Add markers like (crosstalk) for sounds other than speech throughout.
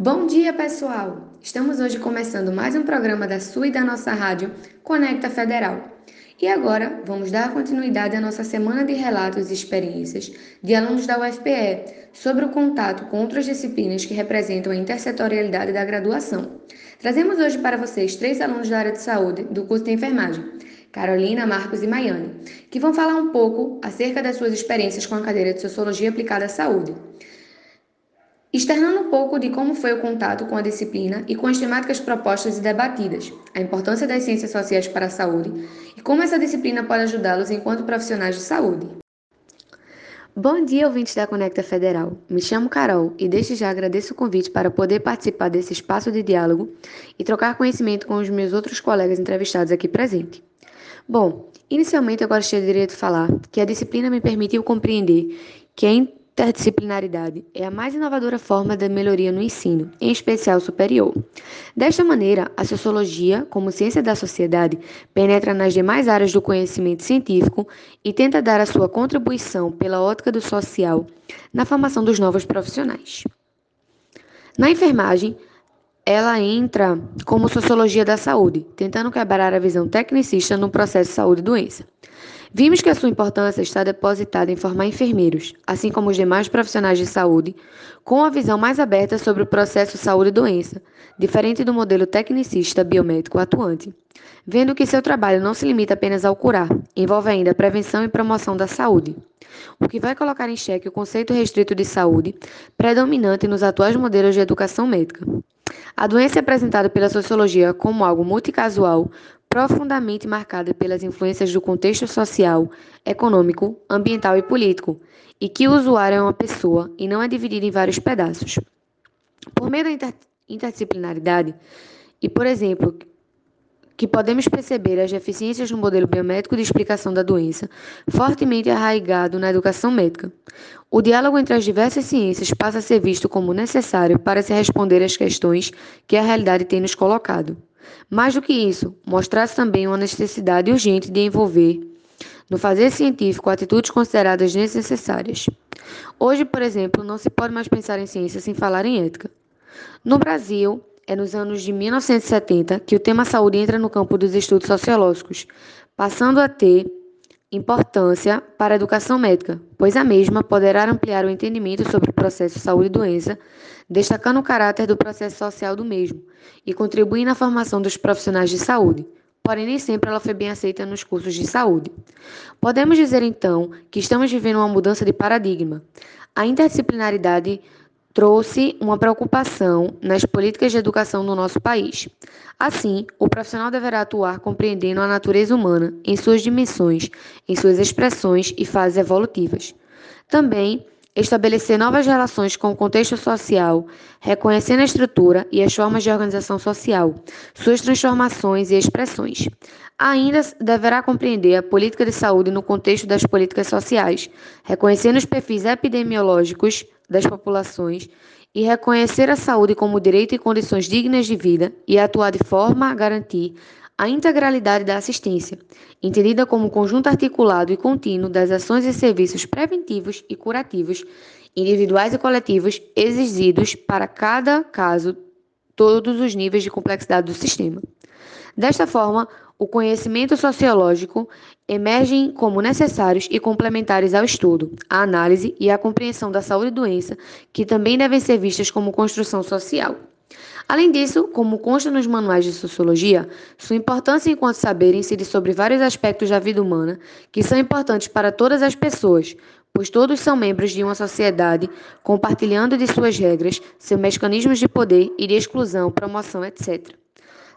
Bom dia, pessoal! Estamos hoje começando mais um programa da sua e da nossa rádio Conecta Federal. E agora vamos dar continuidade à nossa semana de relatos e experiências de alunos da UFPE sobre o contato com outras disciplinas que representam a intersetorialidade da graduação. Trazemos hoje para vocês três alunos da área de saúde do curso de enfermagem, Carolina, Marcos e Maiane, que vão falar um pouco acerca das suas experiências com a cadeira de Sociologia aplicada à saúde externando um pouco de como foi o contato com a disciplina e com as temáticas propostas e debatidas, a importância das ciências sociais para a saúde e como essa disciplina pode ajudá-los enquanto profissionais de saúde. Bom dia, ouvintes da Conecta Federal. Me chamo Carol e desde já agradeço o convite para poder participar desse espaço de diálogo e trocar conhecimento com os meus outros colegas entrevistados aqui presentes. Bom, inicialmente eu gostaria de falar que a disciplina me permitiu compreender que é interdisciplinaridade é a mais inovadora forma de melhoria no ensino, em especial superior. Desta maneira, a sociologia, como ciência da sociedade, penetra nas demais áreas do conhecimento científico e tenta dar a sua contribuição pela ótica do social na formação dos novos profissionais. Na enfermagem, ela entra como sociologia da saúde, tentando quebrar a visão tecnicista no processo saúde-doença. Vimos que a sua importância está depositada em formar enfermeiros, assim como os demais profissionais de saúde, com a visão mais aberta sobre o processo saúde e doença, diferente do modelo tecnicista biomédico atuante, vendo que seu trabalho não se limita apenas ao curar, envolve ainda a prevenção e promoção da saúde, o que vai colocar em xeque o conceito restrito de saúde, predominante nos atuais modelos de educação médica. A doença é apresentada pela sociologia como algo multicasual, profundamente marcada pelas influências do contexto social, econômico, ambiental e político, e que o usuário é uma pessoa e não é dividido em vários pedaços. Por meio da inter interdisciplinaridade, e por exemplo, que podemos perceber as deficiências no modelo biomédico de explicação da doença, fortemente arraigado na educação médica. O diálogo entre as diversas ciências passa a ser visto como necessário para se responder às questões que a realidade tem nos colocado. Mais do que isso, mostrar também uma necessidade urgente de envolver no fazer científico atitudes consideradas desnecessárias. Hoje, por exemplo, não se pode mais pensar em ciência sem falar em ética. No Brasil, é nos anos de 1970 que o tema saúde entra no campo dos estudos sociológicos, passando a ter importância para a educação médica, pois a mesma poderá ampliar o entendimento sobre o processo saúde e doença, destacando o caráter do processo social do mesmo e contribuir na formação dos profissionais de saúde. Porém, nem sempre ela foi bem aceita nos cursos de saúde. Podemos dizer então que estamos vivendo uma mudança de paradigma. A interdisciplinaridade trouxe uma preocupação nas políticas de educação no nosso país. Assim, o profissional deverá atuar compreendendo a natureza humana em suas dimensões, em suas expressões e fases evolutivas. Também estabelecer novas relações com o contexto social, reconhecendo a estrutura e as formas de organização social, suas transformações e expressões. Ainda deverá compreender a política de saúde no contexto das políticas sociais, reconhecendo os perfis epidemiológicos das populações e reconhecer a saúde como direito e condições dignas de vida e atuar de forma a garantir a integralidade da assistência, entendida como conjunto articulado e contínuo das ações e serviços preventivos e curativos, individuais e coletivos, exigidos para cada caso, todos os níveis de complexidade do sistema. Desta forma, o conhecimento sociológico emergem como necessários e complementares ao estudo, à análise e à compreensão da saúde e doença, que também devem ser vistas como construção social. Além disso, como consta nos manuais de sociologia, sua importância enquanto saber incide sobre vários aspectos da vida humana que são importantes para todas as pessoas, pois todos são membros de uma sociedade, compartilhando de suas regras, seus mecanismos de poder e de exclusão, promoção, etc.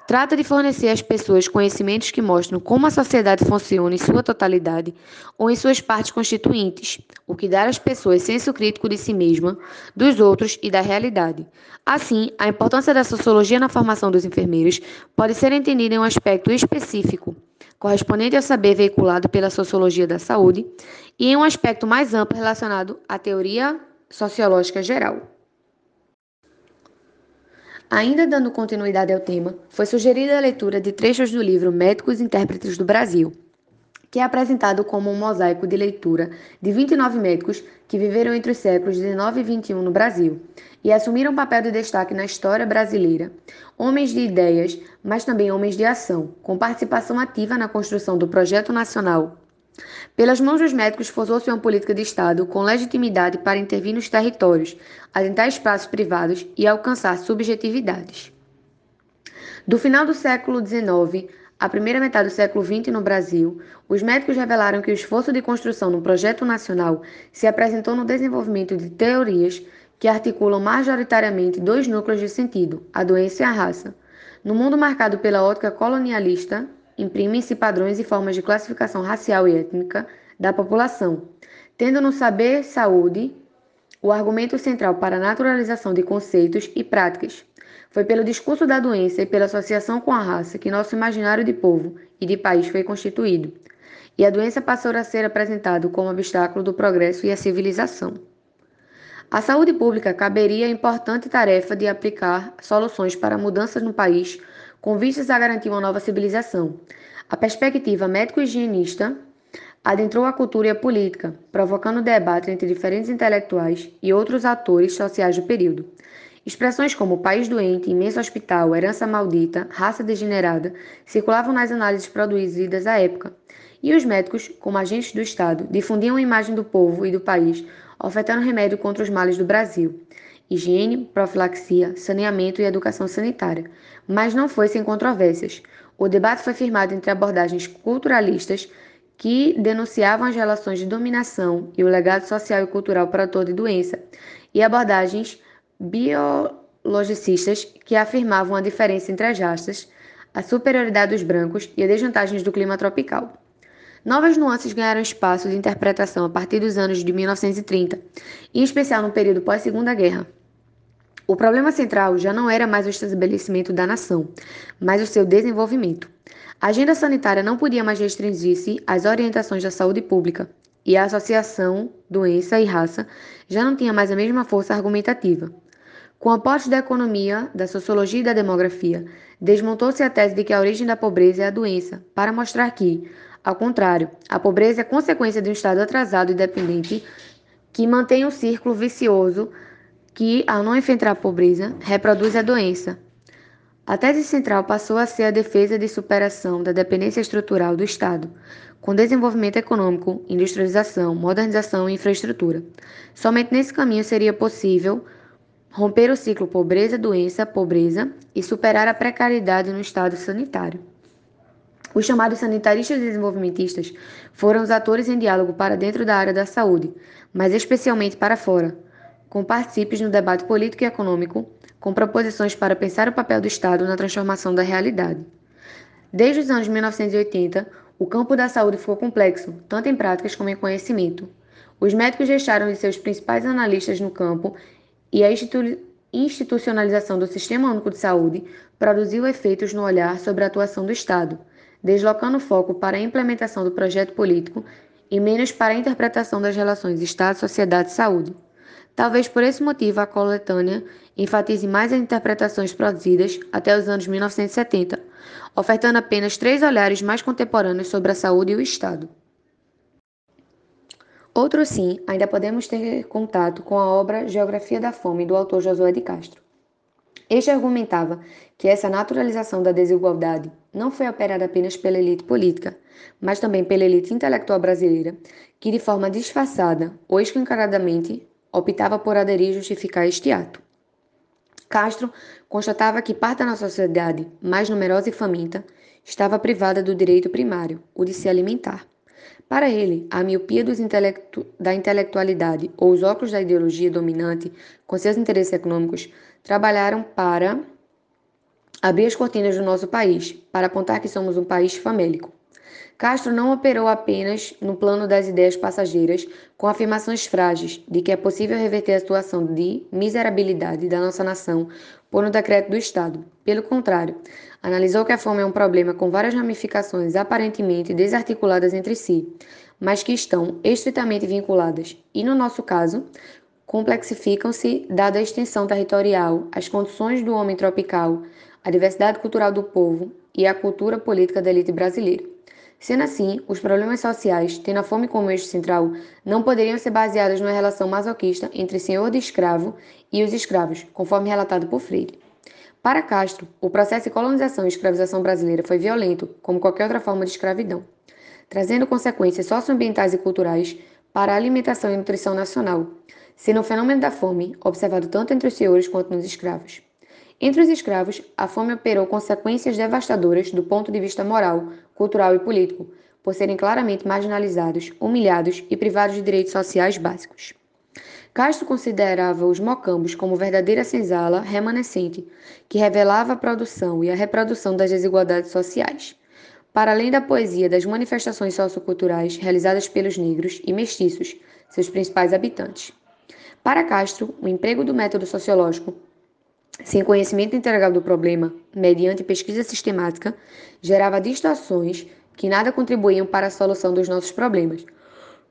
Trata de fornecer às pessoas conhecimentos que mostram como a sociedade funciona em sua totalidade ou em suas partes constituintes, o que dá às pessoas senso crítico de si mesma, dos outros e da realidade. Assim, a importância da sociologia na formação dos enfermeiros pode ser entendida em um aspecto específico, correspondente ao saber veiculado pela sociologia da saúde, e em um aspecto mais amplo relacionado à teoria sociológica geral. Ainda dando continuidade ao tema, foi sugerida a leitura de trechos do livro Médicos Intérpretes do Brasil, que é apresentado como um mosaico de leitura de 29 médicos que viveram entre os séculos 19 e 21 no Brasil e assumiram papel de destaque na história brasileira. Homens de ideias, mas também homens de ação, com participação ativa na construção do projeto nacional. Pelas mãos dos médicos forçou-se uma política de Estado com legitimidade para intervir nos territórios, adentrar espaços privados e alcançar subjetividades. Do final do século XIX a primeira metade do século XX no Brasil, os médicos revelaram que o esforço de construção no projeto nacional se apresentou no desenvolvimento de teorias que articulam majoritariamente dois núcleos de sentido, a doença e a raça. No mundo marcado pela ótica colonialista, imprimem-se padrões e formas de classificação racial e étnica da população, tendo no saber saúde o argumento central para a naturalização de conceitos e práticas, foi pelo discurso da doença e pela associação com a raça que nosso imaginário de povo e de país foi constituído, e a doença passou a ser apresentado como obstáculo do progresso e a civilização. A saúde pública caberia a importante tarefa de aplicar soluções para mudanças no país com vistas a garantir uma nova civilização. A perspectiva médico-higienista adentrou a cultura e a política, provocando debate entre diferentes intelectuais e outros atores sociais do período. Expressões como país doente, imenso hospital, herança maldita, raça degenerada circulavam nas análises produzidas à época. E os médicos, como agentes do Estado, difundiam a imagem do povo e do país, ofertando remédio contra os males do Brasil. Higiene, profilaxia, saneamento e educação sanitária. Mas não foi sem controvérsias. O debate foi firmado entre abordagens culturalistas, que denunciavam as relações de dominação e o legado social e cultural para toda doença, e abordagens biologicistas que afirmavam a diferença entre as raças, a superioridade dos brancos e as desvantagens do clima tropical. Novas nuances ganharam espaço de interpretação a partir dos anos de 1930, em especial no período pós-Segunda Guerra. O problema central já não era mais o estabelecimento da nação, mas o seu desenvolvimento. A agenda sanitária não podia mais restringir-se às orientações da saúde pública, e a associação doença e raça já não tinha mais a mesma força argumentativa. Com aportes da economia, da sociologia e da demografia, desmontou-se a tese de que a origem da pobreza é a doença, para mostrar que, ao contrário, a pobreza é consequência de um estado atrasado e dependente que mantém um círculo vicioso que, ao não enfrentar a pobreza, reproduz a doença. A tese central passou a ser a defesa de superação da dependência estrutural do Estado, com desenvolvimento econômico, industrialização, modernização e infraestrutura. Somente nesse caminho seria possível romper o ciclo pobreza-doença, pobreza e superar a precariedade no estado sanitário. Os chamados sanitaristas desenvolvimentistas foram os atores em diálogo para dentro da área da saúde, mas especialmente para fora, com partícipes no debate político e econômico, com proposições para pensar o papel do Estado na transformação da realidade. Desde os anos 1980, o campo da saúde ficou complexo, tanto em práticas como em conhecimento. Os médicos deixaram de ser os principais analistas no campo e a institucionalização do Sistema Único de Saúde produziu efeitos no olhar sobre a atuação do Estado, deslocando o foco para a implementação do projeto político e menos para a interpretação das relações Estado, sociedade saúde. Talvez por esse motivo a coletânea enfatize mais as interpretações produzidas até os anos 1970, ofertando apenas três olhares mais contemporâneos sobre a saúde e o Estado. Outro sim, ainda podemos ter contato com a obra Geografia da Fome, do autor Josué de Castro. Este argumentava que essa naturalização da desigualdade não foi operada apenas pela elite política, mas também pela elite intelectual brasileira, que de forma disfarçada ou escancaradamente optava por aderir e justificar este ato. Castro constatava que parte da nossa sociedade, mais numerosa e faminta, estava privada do direito primário, o de se alimentar. Para ele, a miopia intelectu da intelectualidade ou os óculos da ideologia dominante, com seus interesses econômicos, trabalharam para abrir as cortinas do nosso país, para apontar que somos um país famélico. Castro não operou apenas no plano das ideias passageiras, com afirmações frágeis de que é possível reverter a situação de miserabilidade da nossa nação por um decreto do Estado. Pelo contrário, analisou que a fome é um problema com várias ramificações aparentemente desarticuladas entre si, mas que estão estritamente vinculadas e, no nosso caso, complexificam-se dada a extensão territorial, as condições do homem tropical, a diversidade cultural do povo e a cultura política da elite brasileira. Sendo assim, os problemas sociais, tendo a fome como eixo central, não poderiam ser baseados numa relação masoquista entre senhor de escravo e os escravos, conforme relatado por Freire. Para Castro, o processo de colonização e escravização brasileira foi violento, como qualquer outra forma de escravidão, trazendo consequências socioambientais e culturais para a alimentação e nutrição nacional, sendo o fenômeno da fome observado tanto entre os senhores quanto nos escravos. Entre os escravos, a fome operou consequências devastadoras do ponto de vista moral, cultural e político, por serem claramente marginalizados, humilhados e privados de direitos sociais básicos. Castro considerava os mocambos como verdadeira senzala remanescente, que revelava a produção e a reprodução das desigualdades sociais. Para além da poesia das manifestações socioculturais realizadas pelos negros e mestiços, seus principais habitantes. Para Castro, o emprego do método sociológico sem conhecimento integral do problema, mediante pesquisa sistemática, gerava distorções que nada contribuíam para a solução dos nossos problemas.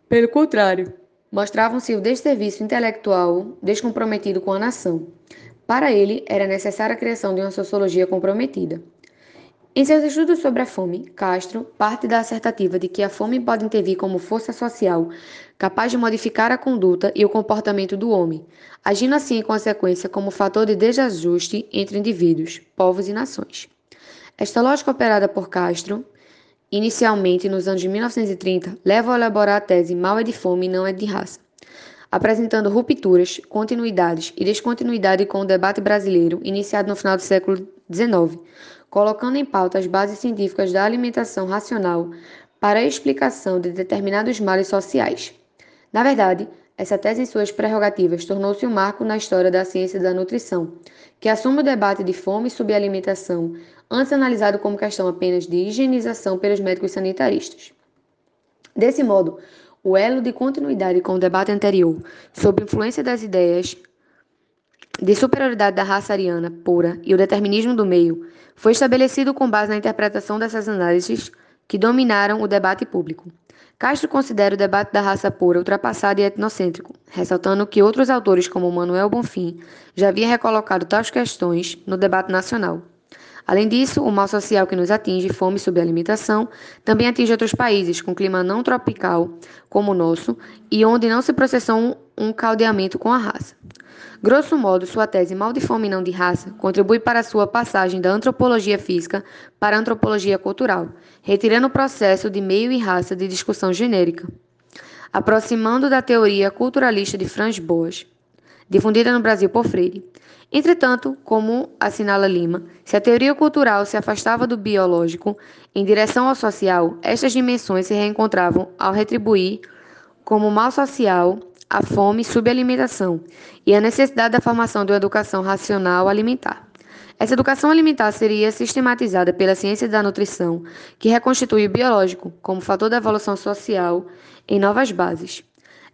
Pelo contrário, mostravam-se o desserviço intelectual descomprometido com a nação. Para ele, era necessária a criação de uma sociologia comprometida. Em seus estudos sobre a fome, Castro parte da assertativa de que a fome pode intervir como força social capaz de modificar a conduta e o comportamento do homem, agindo assim em consequência como fator de desajuste entre indivíduos, povos e nações. Esta lógica operada por Castro, inicialmente nos anos de 1930, leva a elaborar a tese mal é de fome e não é de raça, apresentando rupturas, continuidades e descontinuidade com o debate brasileiro iniciado no final do século XIX, colocando em pauta as bases científicas da alimentação racional para a explicação de determinados males sociais. Na verdade, essa tese em suas prerrogativas tornou-se um marco na história da ciência da nutrição, que assume o debate de fome e subalimentação, antes analisado como questão apenas de higienização pelos médicos sanitaristas. Desse modo, o elo de continuidade com o debate anterior sobre influência das ideias de superioridade da raça ariana pura e o determinismo do meio foi estabelecido com base na interpretação dessas análises que dominaram o debate público. Castro considera o debate da raça pura ultrapassado e etnocêntrico, ressaltando que outros autores, como Manuel Bonfim, já haviam recolocado tais questões no debate nacional. Além disso, o mal social que nos atinge, fome e subalimentação, também atinge outros países com clima não tropical, como o nosso, e onde não se processou um, caldeamento com a raça. Grosso modo, sua tese Mal de Fome e Não de Raça contribui para sua passagem da antropologia física para a antropologia cultural, retirando o processo de meio e raça de discussão genérica, aproximando da teoria culturalista de Franz Boas, difundida no Brasil por Freire. Entretanto, como assinala Lima, se a teoria cultural se afastava do biológico em direção ao social, estas dimensões se reencontravam ao retribuir como mal social a fome e subalimentação e a necessidade da formação de uma educação racional alimentar. Essa educação alimentar seria sistematizada pela ciência da nutrição, que reconstitui o biológico como fator da evolução social em novas bases.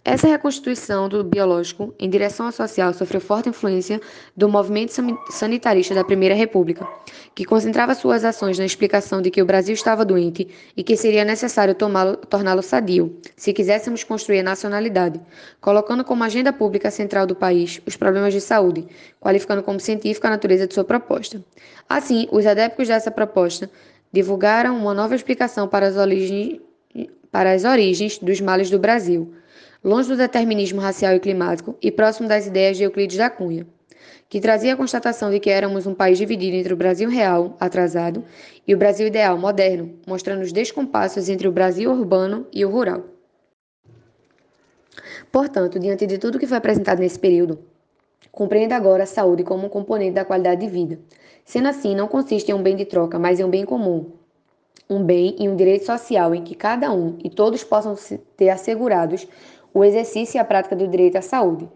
Essa reconstituição do biológico em direção ao social sofreu forte influência do movimento sanitarista da Primeira República, que concentrava suas ações na explicação de que o Brasil estava doente e que seria necessário torná-lo sadio, se quiséssemos construir a nacionalidade, colocando como agenda pública central do país os problemas de saúde, qualificando como científica a natureza de sua proposta. Assim, os adeptos dessa proposta divulgaram uma nova explicação para as para as origens dos males do Brasil longe do determinismo racial e climático e próximo das ideias de Euclides da Cunha, que trazia a constatação de que éramos um país dividido entre o Brasil real, atrasado, e o Brasil ideal, moderno, mostrando os descompassos entre o Brasil urbano e o rural. Portanto, diante de tudo que foi apresentado nesse período, compreenda agora a saúde como um componente da qualidade de vida. Sendo assim, não consiste em um bem de troca, mas em um bem comum, um bem e um direito social em que cada um e todos possam ter assegurados o exercício e a prática do direito à saúde.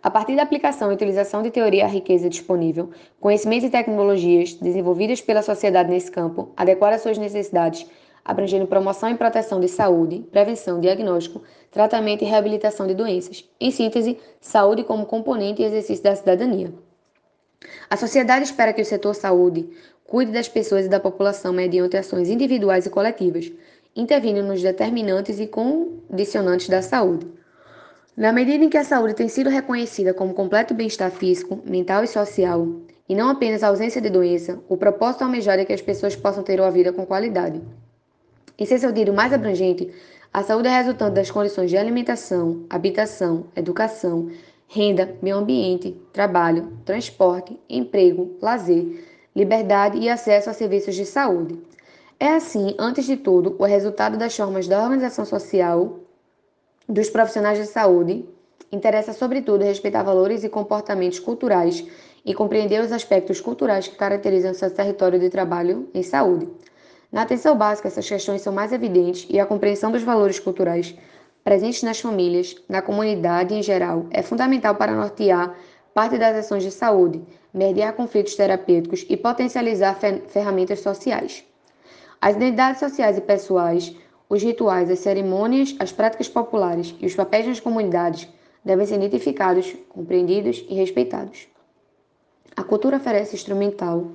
A partir da aplicação e utilização de teoria à riqueza disponível, conhecimentos e tecnologias desenvolvidas pela sociedade nesse campo, adequar às suas necessidades, abrangendo promoção e proteção de saúde, prevenção, diagnóstico, tratamento e reabilitação de doenças. Em síntese, saúde como componente e exercício da cidadania. A sociedade espera que o setor saúde cuide das pessoas e da população mediante ações individuais e coletivas, intervindo nos determinantes e condicionantes da saúde. Na medida em que a saúde tem sido reconhecida como completo bem-estar físico, mental e social, e não apenas a ausência de doença, o propósito almejado é que as pessoas possam ter uma vida com qualidade. Em seu sentido mais abrangente, a saúde é resultante das condições de alimentação, habitação, educação, renda, meio ambiente, trabalho, transporte, emprego, lazer, liberdade e acesso a serviços de saúde. É assim, antes de tudo, o resultado das formas da organização social dos profissionais de saúde interessa sobretudo respeitar valores e comportamentos culturais e compreender os aspectos culturais que caracterizam seu território de trabalho em saúde. Na atenção básica, essas questões são mais evidentes e a compreensão dos valores culturais presentes nas famílias, na comunidade em geral, é fundamental para nortear parte das ações de saúde, mediar conflitos terapêuticos e potencializar ferramentas sociais. As identidades sociais e pessoais, os rituais, as cerimônias, as práticas populares e os papéis nas comunidades devem ser identificados, compreendidos e respeitados. A cultura oferece instrumental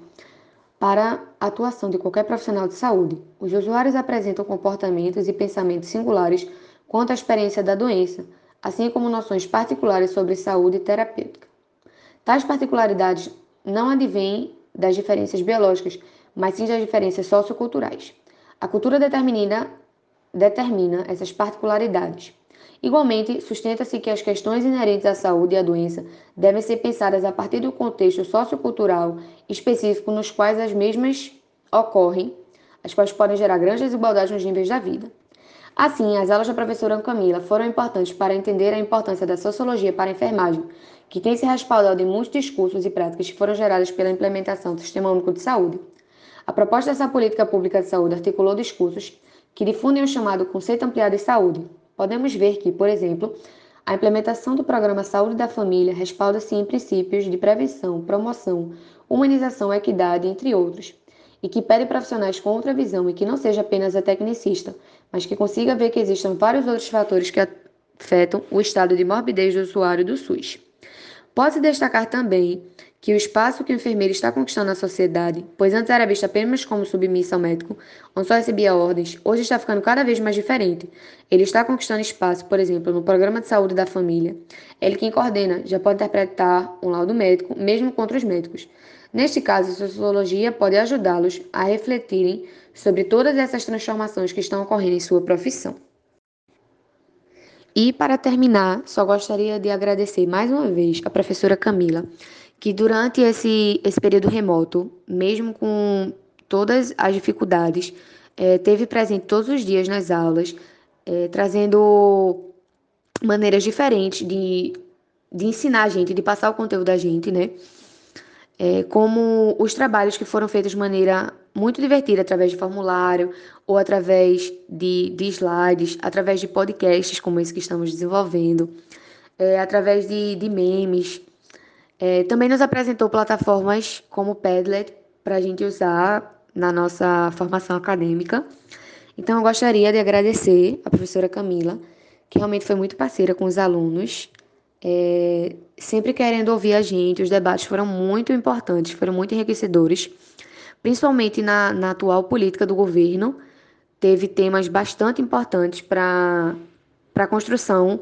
para a atuação de qualquer profissional de saúde. Os usuários apresentam comportamentos e pensamentos singulares quanto à experiência da doença, assim como noções particulares sobre saúde terapêutica. Tais particularidades não advêm das diferenças biológicas, mas sim das diferenças socioculturais. A cultura determina, determina essas particularidades. Igualmente, sustenta-se que as questões inerentes à saúde e à doença devem ser pensadas a partir do contexto sociocultural específico nos quais as mesmas ocorrem, as quais podem gerar grandes desigualdades nos níveis da vida. Assim, as aulas da professora Camila foram importantes para entender a importância da sociologia para a enfermagem, que tem se respaldado em muitos discursos e práticas que foram geradas pela implementação do Sistema Único de Saúde. A proposta dessa política pública de saúde articulou discursos que difundem o chamado conceito ampliado de saúde. Podemos ver que, por exemplo, a implementação do programa Saúde da Família respalda-se em princípios de prevenção, promoção, humanização, equidade, entre outros, e que pede profissionais com outra visão e que não seja apenas a tecnicista, mas que consiga ver que existam vários outros fatores que afetam o estado de morbidez do usuário do SUS. Pode-se destacar também que o espaço que o enfermeiro está conquistando na sociedade, pois antes era visto apenas como submissa ao médico, onde só recebia ordens, hoje está ficando cada vez mais diferente. Ele está conquistando espaço, por exemplo, no programa de saúde da família. Ele quem coordena já pode interpretar um laudo médico, mesmo contra os médicos. Neste caso, a sociologia pode ajudá-los a refletirem sobre todas essas transformações que estão ocorrendo em sua profissão. E para terminar, só gostaria de agradecer mais uma vez a professora Camila, que durante esse, esse período remoto, mesmo com todas as dificuldades, é, teve presente todos os dias nas aulas, é, trazendo maneiras diferentes de, de ensinar a gente, de passar o conteúdo da gente, né? é, como os trabalhos que foram feitos de maneira muito divertida, através de formulário ou através de, de slides, através de podcasts como esse que estamos desenvolvendo, é, através de, de memes. É, também nos apresentou plataformas como Padlet para a gente usar na nossa formação acadêmica. Então, eu gostaria de agradecer a professora Camila, que realmente foi muito parceira com os alunos é, sempre querendo ouvir a gente. Os debates foram muito importantes, foram muito enriquecedores, principalmente na, na atual política do governo. Teve temas bastante importantes para a construção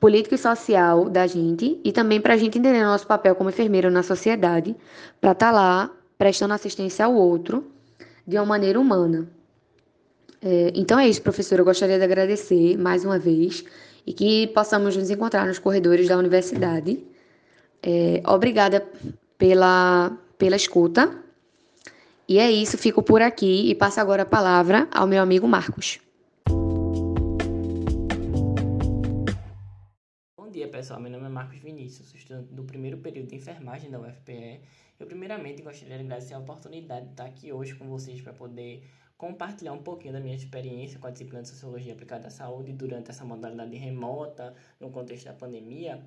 política e social da gente e também para a gente entender nosso papel como enfermeiro na sociedade, para estar tá lá prestando assistência ao outro de uma maneira humana. É, então é isso, professor. Eu gostaria de agradecer mais uma vez e que possamos nos encontrar nos corredores da universidade. É, obrigada pela, pela escuta. E é isso, fico por aqui e passo agora a palavra ao meu amigo Marcos. Pessoal. Meu nome é Marcos Vinícius, estudante do primeiro período de enfermagem da UFPE. Eu, primeiramente, gostaria de agradecer a oportunidade de estar aqui hoje com vocês para poder compartilhar um pouquinho da minha experiência com a disciplina de Sociologia aplicada à saúde durante essa modalidade remota, no contexto da pandemia.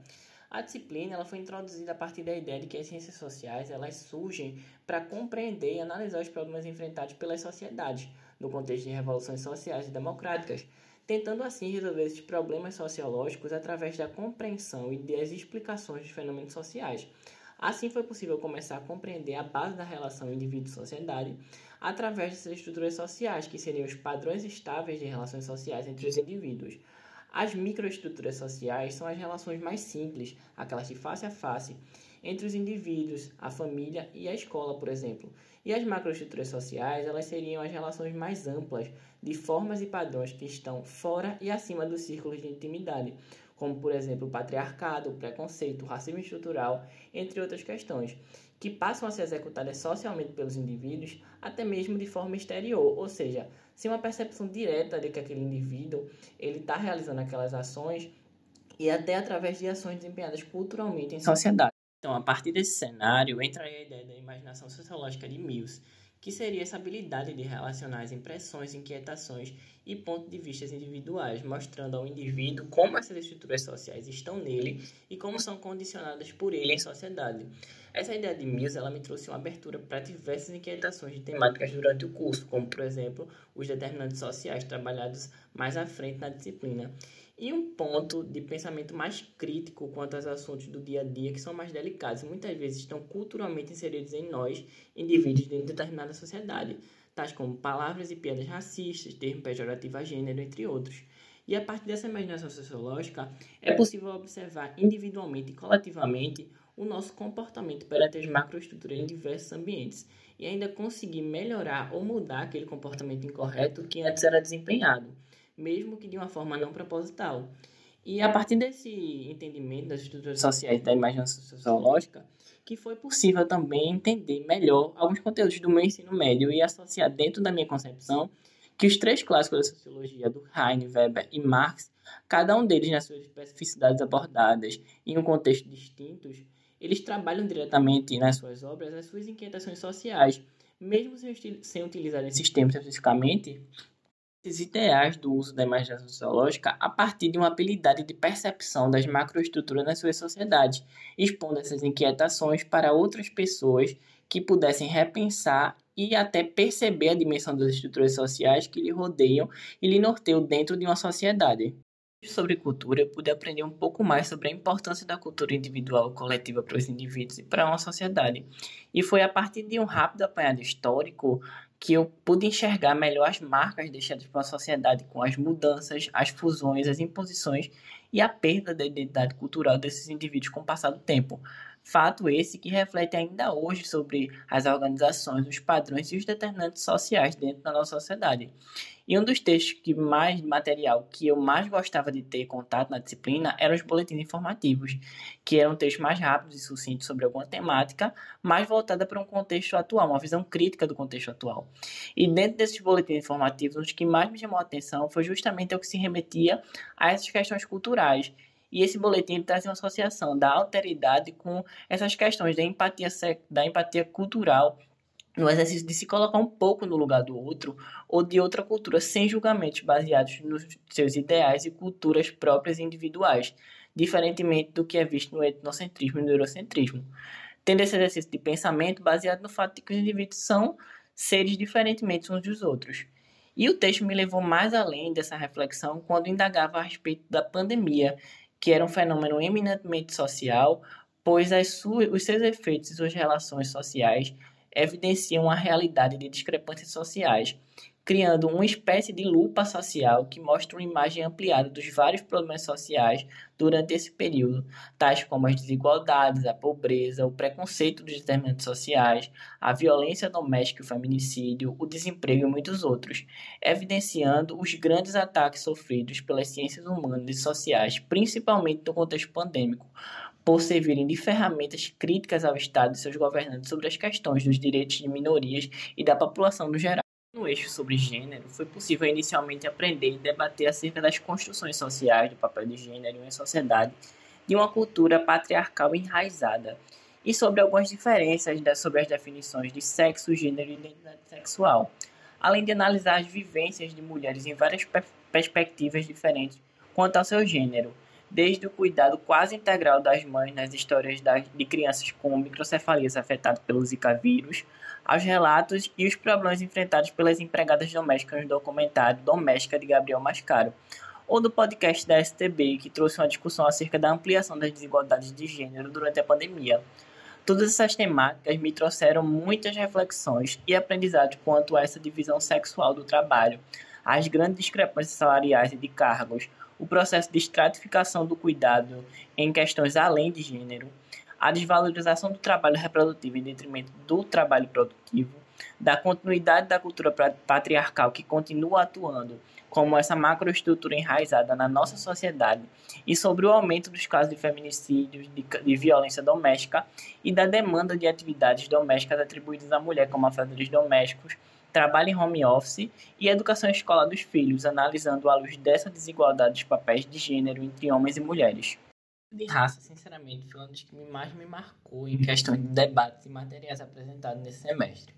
A disciplina ela foi introduzida a partir da ideia de que as ciências sociais elas surgem para compreender e analisar os problemas enfrentados pelas sociedades no contexto de revoluções sociais e democráticas, tentando assim resolver esses problemas sociológicos através da compreensão e das explicações dos fenômenos sociais. Assim foi possível começar a compreender a base da relação indivíduo-sociedade através dessas estruturas sociais, que seriam os padrões estáveis de relações sociais entre os indivíduos. As microestruturas sociais são as relações mais simples, aquelas de face a face, entre os indivíduos, a família e a escola, por exemplo. E as macroestruturas sociais, elas seriam as relações mais amplas de formas e padrões que estão fora e acima dos círculos de intimidade, como por exemplo o patriarcado, o preconceito, o racismo estrutural, entre outras questões, que passam a ser executadas socialmente pelos indivíduos, até mesmo de forma exterior, ou seja, sem uma percepção direta de que aquele indivíduo ele está realizando aquelas ações e até através de ações desempenhadas culturalmente em sociedade. Então, a partir desse cenário, entra a ideia da imaginação sociológica de Mills, que seria essa habilidade de relacionar as impressões, inquietações e pontos de vista individuais, mostrando ao indivíduo como essas estruturas sociais estão nele e como são condicionadas por ele em sociedade. Essa ideia de Mills ela me trouxe uma abertura para diversas inquietações de temáticas durante o curso, como, por exemplo, os determinantes sociais trabalhados mais à frente na disciplina e um ponto de pensamento mais crítico quanto aos assuntos do dia a dia que são mais delicados e muitas vezes estão culturalmente inseridos em nós, indivíduos de determinada sociedade, tais como palavras e piadas racistas, termo pejorativo a gênero, entre outros. E a partir dessa imaginação sociológica, é possível observar individualmente e coletivamente o nosso comportamento perante as macroestruturas em diversos ambientes e ainda conseguir melhorar ou mudar aquele comportamento incorreto que antes era desempenhado mesmo que de uma forma não proposital. E a partir desse entendimento das estruturas sociais da imaginação sociológica, que foi possível também entender melhor alguns conteúdos do meu ensino médio e associar dentro da minha concepção que os três clássicos da sociologia, do Heine, Weber e Marx, cada um deles nas suas especificidades abordadas em um contexto distintos, eles trabalham diretamente nas suas obras as suas inquietações sociais, mesmo sem, sem utilizar esses termos especificamente, ideais do uso da imaginação sociológica a partir de uma habilidade de percepção das macroestruturas nas suas sociedades, expondo essas inquietações para outras pessoas que pudessem repensar e até perceber a dimensão das estruturas sociais que lhe rodeiam e lhe norteiam dentro de uma sociedade. Sobre cultura, eu pude aprender um pouco mais sobre a importância da cultura individual e coletiva para os indivíduos e para uma sociedade. E foi a partir de um rápido apanhado histórico que eu pude enxergar melhor as marcas deixadas para a sociedade com as mudanças, as fusões, as imposições e a perda da identidade cultural desses indivíduos com o passar do tempo. Fato esse que reflete ainda hoje sobre as organizações, os padrões e os determinantes sociais dentro da nossa sociedade. E um dos textos que mais material que eu mais gostava de ter contato na disciplina eram os boletins informativos, que eram textos mais rápidos e sucintos sobre alguma temática, mais voltada para um contexto atual, uma visão crítica do contexto atual. E dentro desses boletins informativos, um dos que mais me chamou a atenção foi justamente o que se remetia a essas questões culturais e esse boletim traz uma associação da alteridade com essas questões da empatia, da empatia cultural no exercício de se colocar um pouco no lugar do outro ou de outra cultura, sem julgamentos baseados nos seus ideais e culturas próprias e individuais, diferentemente do que é visto no etnocentrismo e no eurocentrismo. Tendo esse exercício de pensamento baseado no fato de que os indivíduos são seres diferentemente uns dos outros. E o texto me levou mais além dessa reflexão quando indagava a respeito da pandemia que era um fenômeno eminentemente social, pois suas, os seus efeitos e suas relações sociais evidenciam a realidade de discrepâncias sociais, criando uma espécie de lupa social que mostra uma imagem ampliada dos vários problemas sociais durante esse período, tais como as desigualdades, a pobreza, o preconceito dos determinantes sociais, a violência doméstica e o feminicídio, o desemprego e muitos outros, evidenciando os grandes ataques sofridos pelas ciências humanas e sociais, principalmente no contexto pandêmico, por servirem de ferramentas críticas ao Estado e seus governantes sobre as questões dos direitos de minorias e da população no geral. No eixo sobre gênero, foi possível inicialmente aprender e debater acerca das construções sociais do papel de gênero em uma sociedade de uma cultura patriarcal enraizada e sobre algumas diferenças sobre as definições de sexo, gênero e identidade sexual, além de analisar as vivências de mulheres em várias perspectivas diferentes quanto ao seu gênero, desde o cuidado quase integral das mães nas histórias de crianças com microcefalias afetadas pelo Zika vírus, aos relatos e os problemas enfrentados pelas empregadas domésticas no documentário Doméstica de Gabriel Mascaro, ou do podcast da STB, que trouxe uma discussão acerca da ampliação das desigualdades de gênero durante a pandemia. Todas essas temáticas me trouxeram muitas reflexões e aprendizados quanto a essa divisão sexual do trabalho, as grandes discrepâncias salariais e de cargos, o processo de estratificação do cuidado em questões além de gênero, a desvalorização do trabalho reprodutivo em detrimento do trabalho produtivo, da continuidade da cultura patriarcal que continua atuando como essa macroestrutura enraizada na nossa sociedade e sobre o aumento dos casos de feminicídios, de, de violência doméstica e da demanda de atividades domésticas atribuídas à mulher como afazeres domésticos, trabalho em home office e educação escolar dos filhos, analisando à luz dessa desigualdade dos papéis de gênero entre homens e mulheres. De raça, sinceramente, foi um dos que mais me marcou em questão de debates e materiais apresentados nesse semestre.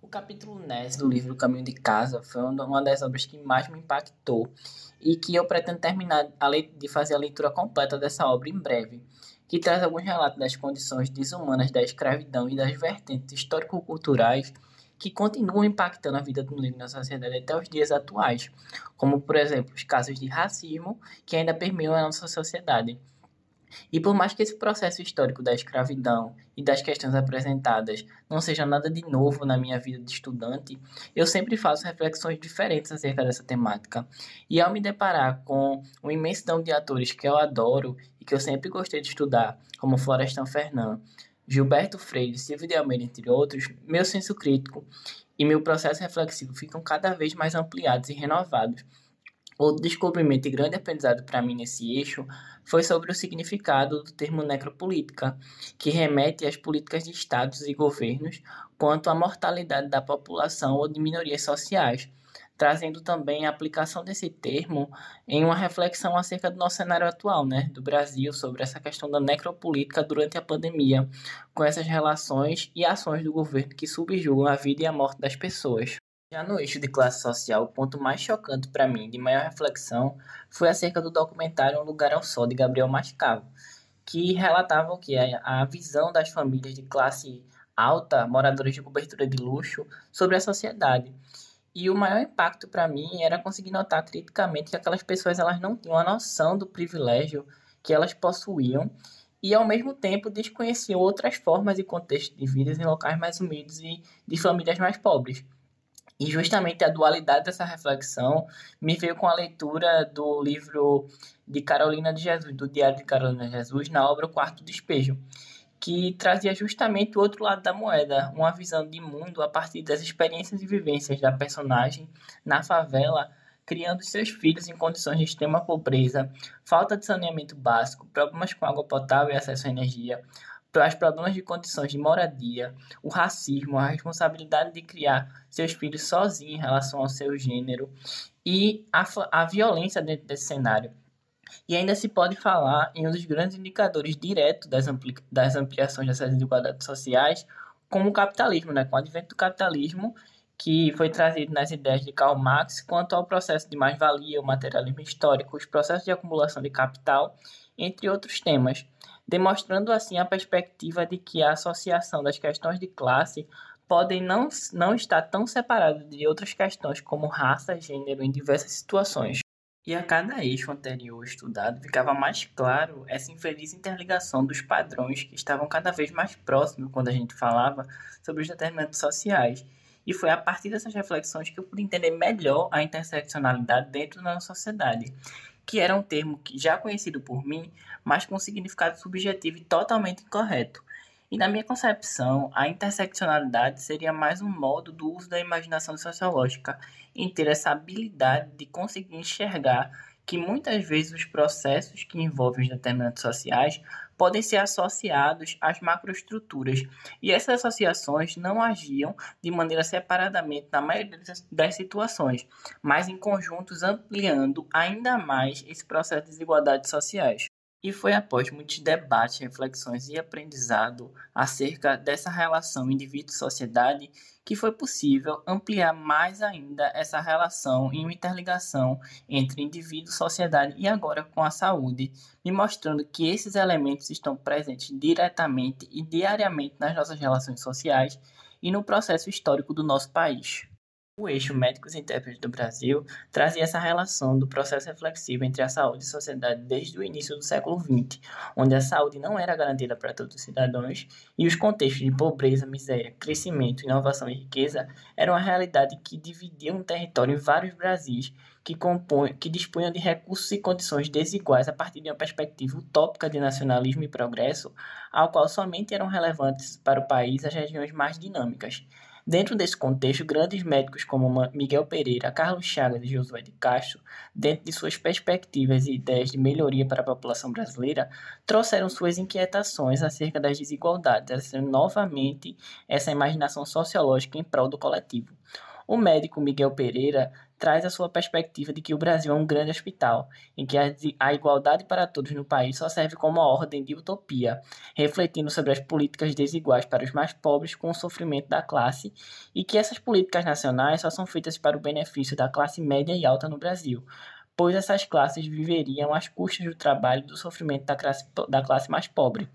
O capítulo NES do livro Caminho de Casa foi uma das obras que mais me impactou e que eu pretendo terminar de fazer a leitura completa dessa obra em breve, que traz alguns relatos das condições desumanas da escravidão e das vertentes histórico-culturais que continuam impactando a vida do negro na sociedade até os dias atuais, como, por exemplo, os casos de racismo que ainda permeiam a nossa sociedade e por mais que esse processo histórico da escravidão e das questões apresentadas não seja nada de novo na minha vida de estudante, eu sempre faço reflexões diferentes acerca dessa temática. E ao me deparar com uma imensidão de atores que eu adoro e que eu sempre gostei de estudar, como Florestan Fernand, Gilberto Freire, Silvio de Almeida, entre outros, meu senso crítico e meu processo reflexivo ficam cada vez mais ampliados e renovados. Outro descobrimento e grande aprendizado para mim nesse eixo foi sobre o significado do termo necropolítica, que remete às políticas de estados e governos quanto à mortalidade da população ou de minorias sociais, trazendo também a aplicação desse termo em uma reflexão acerca do nosso cenário atual, né, do Brasil, sobre essa questão da necropolítica durante a pandemia, com essas relações e ações do governo que subjugam a vida e a morte das pessoas. Já no eixo de classe social, o ponto mais chocante para mim, de maior reflexão, foi acerca do documentário Um Lugar ao Sol, de Gabriel Mascavo, que relatava que a visão das famílias de classe alta, moradores de cobertura de luxo, sobre a sociedade. E o maior impacto para mim era conseguir notar criticamente que aquelas pessoas elas não tinham a noção do privilégio que elas possuíam e ao mesmo tempo desconheciam outras formas e contextos de vida em locais mais humildes e de famílias mais pobres. E justamente a dualidade dessa reflexão me veio com a leitura do livro de Carolina de Jesus, do Diário de Carolina de Jesus, na obra O Quarto Despejo, que trazia justamente o outro lado da moeda, uma visão de mundo a partir das experiências e vivências da personagem na favela, criando seus filhos em condições de extrema pobreza, falta de saneamento básico, problemas com água potável e acesso à energia, os problemas de condições de moradia, o racismo, a responsabilidade de criar seus filhos sozinho em relação ao seu gênero e a, a violência dentro desse cenário. E ainda se pode falar em um dos grandes indicadores diretos das, ampli das ampliações dessas desigualdades sociais, como o capitalismo, né? com o advento do capitalismo, que foi trazido nas ideias de Karl Marx quanto ao processo de mais-valia, o materialismo histórico, os processos de acumulação de capital, entre outros temas demonstrando assim a perspectiva de que a associação das questões de classe podem não, não estar tão separadas de outras questões como raça, gênero em diversas situações. E a cada eixo anterior estudado ficava mais claro essa infeliz interligação dos padrões que estavam cada vez mais próximos quando a gente falava sobre os determinantes sociais. E foi a partir dessas reflexões que eu pude entender melhor a interseccionalidade dentro da nossa sociedade que era um termo já conhecido por mim, mas com significado subjetivo e totalmente incorreto. E na minha concepção, a interseccionalidade seria mais um modo do uso da imaginação sociológica em ter essa habilidade de conseguir enxergar que muitas vezes os processos que envolvem os determinantes sociais podem ser associados às macroestruturas, e essas associações não agiam de maneira separadamente na maioria das situações, mas em conjuntos ampliando ainda mais esse processo de desigualdades sociais. E foi após muitos debates, reflexões e aprendizado acerca dessa relação indivíduo-sociedade que foi possível ampliar mais ainda essa relação e uma interligação entre indivíduo, sociedade e agora com a saúde, me mostrando que esses elementos estão presentes diretamente e diariamente nas nossas relações sociais e no processo histórico do nosso país. O eixo Médicos e Intérpretes do Brasil trazia essa relação do processo reflexivo entre a saúde e a sociedade desde o início do século XX, onde a saúde não era garantida para todos os cidadãos e os contextos de pobreza, miséria, crescimento, inovação e riqueza eram a realidade que dividiam um território em vários Brasis que, que dispunham de recursos e condições desiguais a partir de uma perspectiva utópica de nacionalismo e progresso, ao qual somente eram relevantes para o país as regiões mais dinâmicas. Dentro desse contexto, grandes médicos como Miguel Pereira, Carlos Chagas e Josué de Castro, dentro de suas perspectivas e ideias de melhoria para a população brasileira, trouxeram suas inquietações acerca das desigualdades, acendendo novamente essa imaginação sociológica em prol do coletivo. O médico Miguel Pereira traz a sua perspectiva de que o Brasil é um grande hospital, em que a igualdade para todos no país só serve como uma ordem de utopia, refletindo sobre as políticas desiguais para os mais pobres com o sofrimento da classe, e que essas políticas nacionais só são feitas para o benefício da classe média e alta no Brasil, pois essas classes viveriam às custas do trabalho e do sofrimento da classe, da classe mais pobre.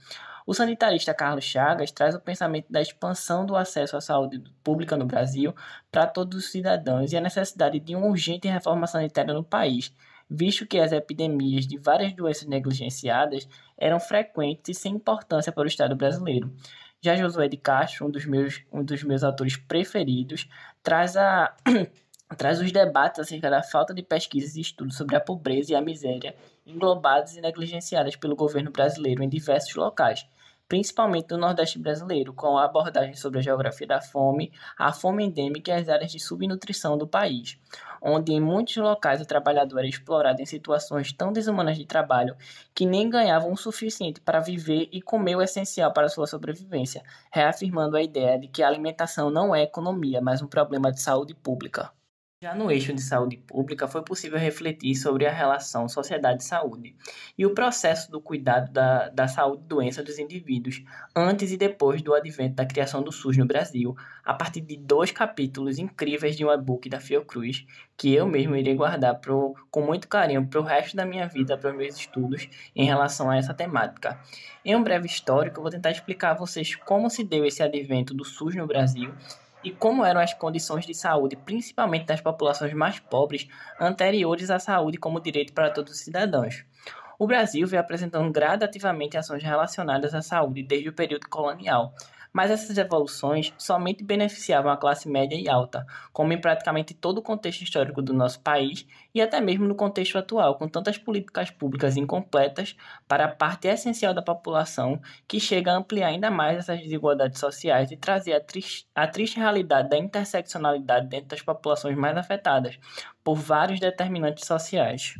O sanitarista Carlos Chagas traz o pensamento da expansão do acesso à saúde pública no Brasil para todos os cidadãos e a necessidade de uma urgente reforma sanitária no país, visto que as epidemias de várias doenças negligenciadas eram frequentes e sem importância para o Estado brasileiro. Já Josué de Castro, um dos meus, um dos meus autores preferidos, traz a (clears throat) traz os debates acerca da falta de pesquisas e estudos sobre a pobreza e a miséria englobadas e negligenciadas pelo governo brasileiro em diversos locais, principalmente no Nordeste brasileiro, com a abordagem sobre a geografia da fome, a fome endêmica e as áreas de subnutrição do país, onde em muitos locais o trabalhador era explorado em situações tão desumanas de trabalho que nem ganhavam o suficiente para viver e comer o essencial para sua sobrevivência, reafirmando a ideia de que a alimentação não é economia, mas um problema de saúde pública. Já no eixo de saúde pública, foi possível refletir sobre a relação sociedade-saúde e o processo do cuidado da, da saúde e doença dos indivíduos, antes e depois do advento da criação do SUS no Brasil, a partir de dois capítulos incríveis de um e-book da Fiocruz, que eu mesmo irei guardar pro, com muito carinho para o resto da minha vida, para os meus estudos em relação a essa temática. Em um breve histórico, eu vou tentar explicar a vocês como se deu esse advento do SUS no Brasil e como eram as condições de saúde, principalmente das populações mais pobres, anteriores à saúde como direito para todos os cidadãos. O Brasil veio apresentando gradativamente ações relacionadas à saúde desde o período colonial, mas essas evoluções somente beneficiavam a classe média e alta, como em praticamente todo o contexto histórico do nosso país e até mesmo no contexto atual, com tantas políticas públicas incompletas para a parte essencial da população, que chega a ampliar ainda mais essas desigualdades sociais e trazer a triste, a triste realidade da interseccionalidade dentro das populações mais afetadas por vários determinantes sociais.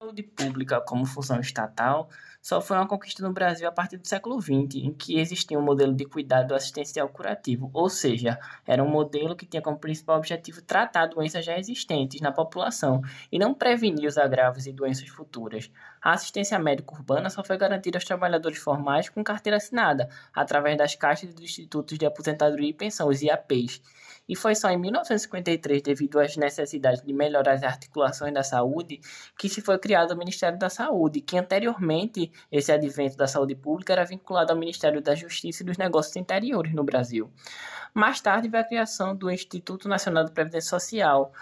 A saúde pública como função estatal só foi uma conquista no Brasil a partir do século XX, em que existia um modelo de cuidado assistencial curativo, ou seja, era um modelo que tinha como principal objetivo tratar doenças já existentes na população e não prevenir os agravos e doenças futuras. A assistência médica urbana só foi garantida aos trabalhadores formais com carteira assinada, através das caixas dos institutos de aposentadoria e pensão, os IAPs. E foi só em 1953, devido às necessidades de melhorar as articulações da saúde, que se foi criado o Ministério da Saúde, que anteriormente esse advento da saúde pública era vinculado ao Ministério da Justiça e dos Negócios Interiores no Brasil. Mais tarde veio a criação do Instituto Nacional de Previdência Social,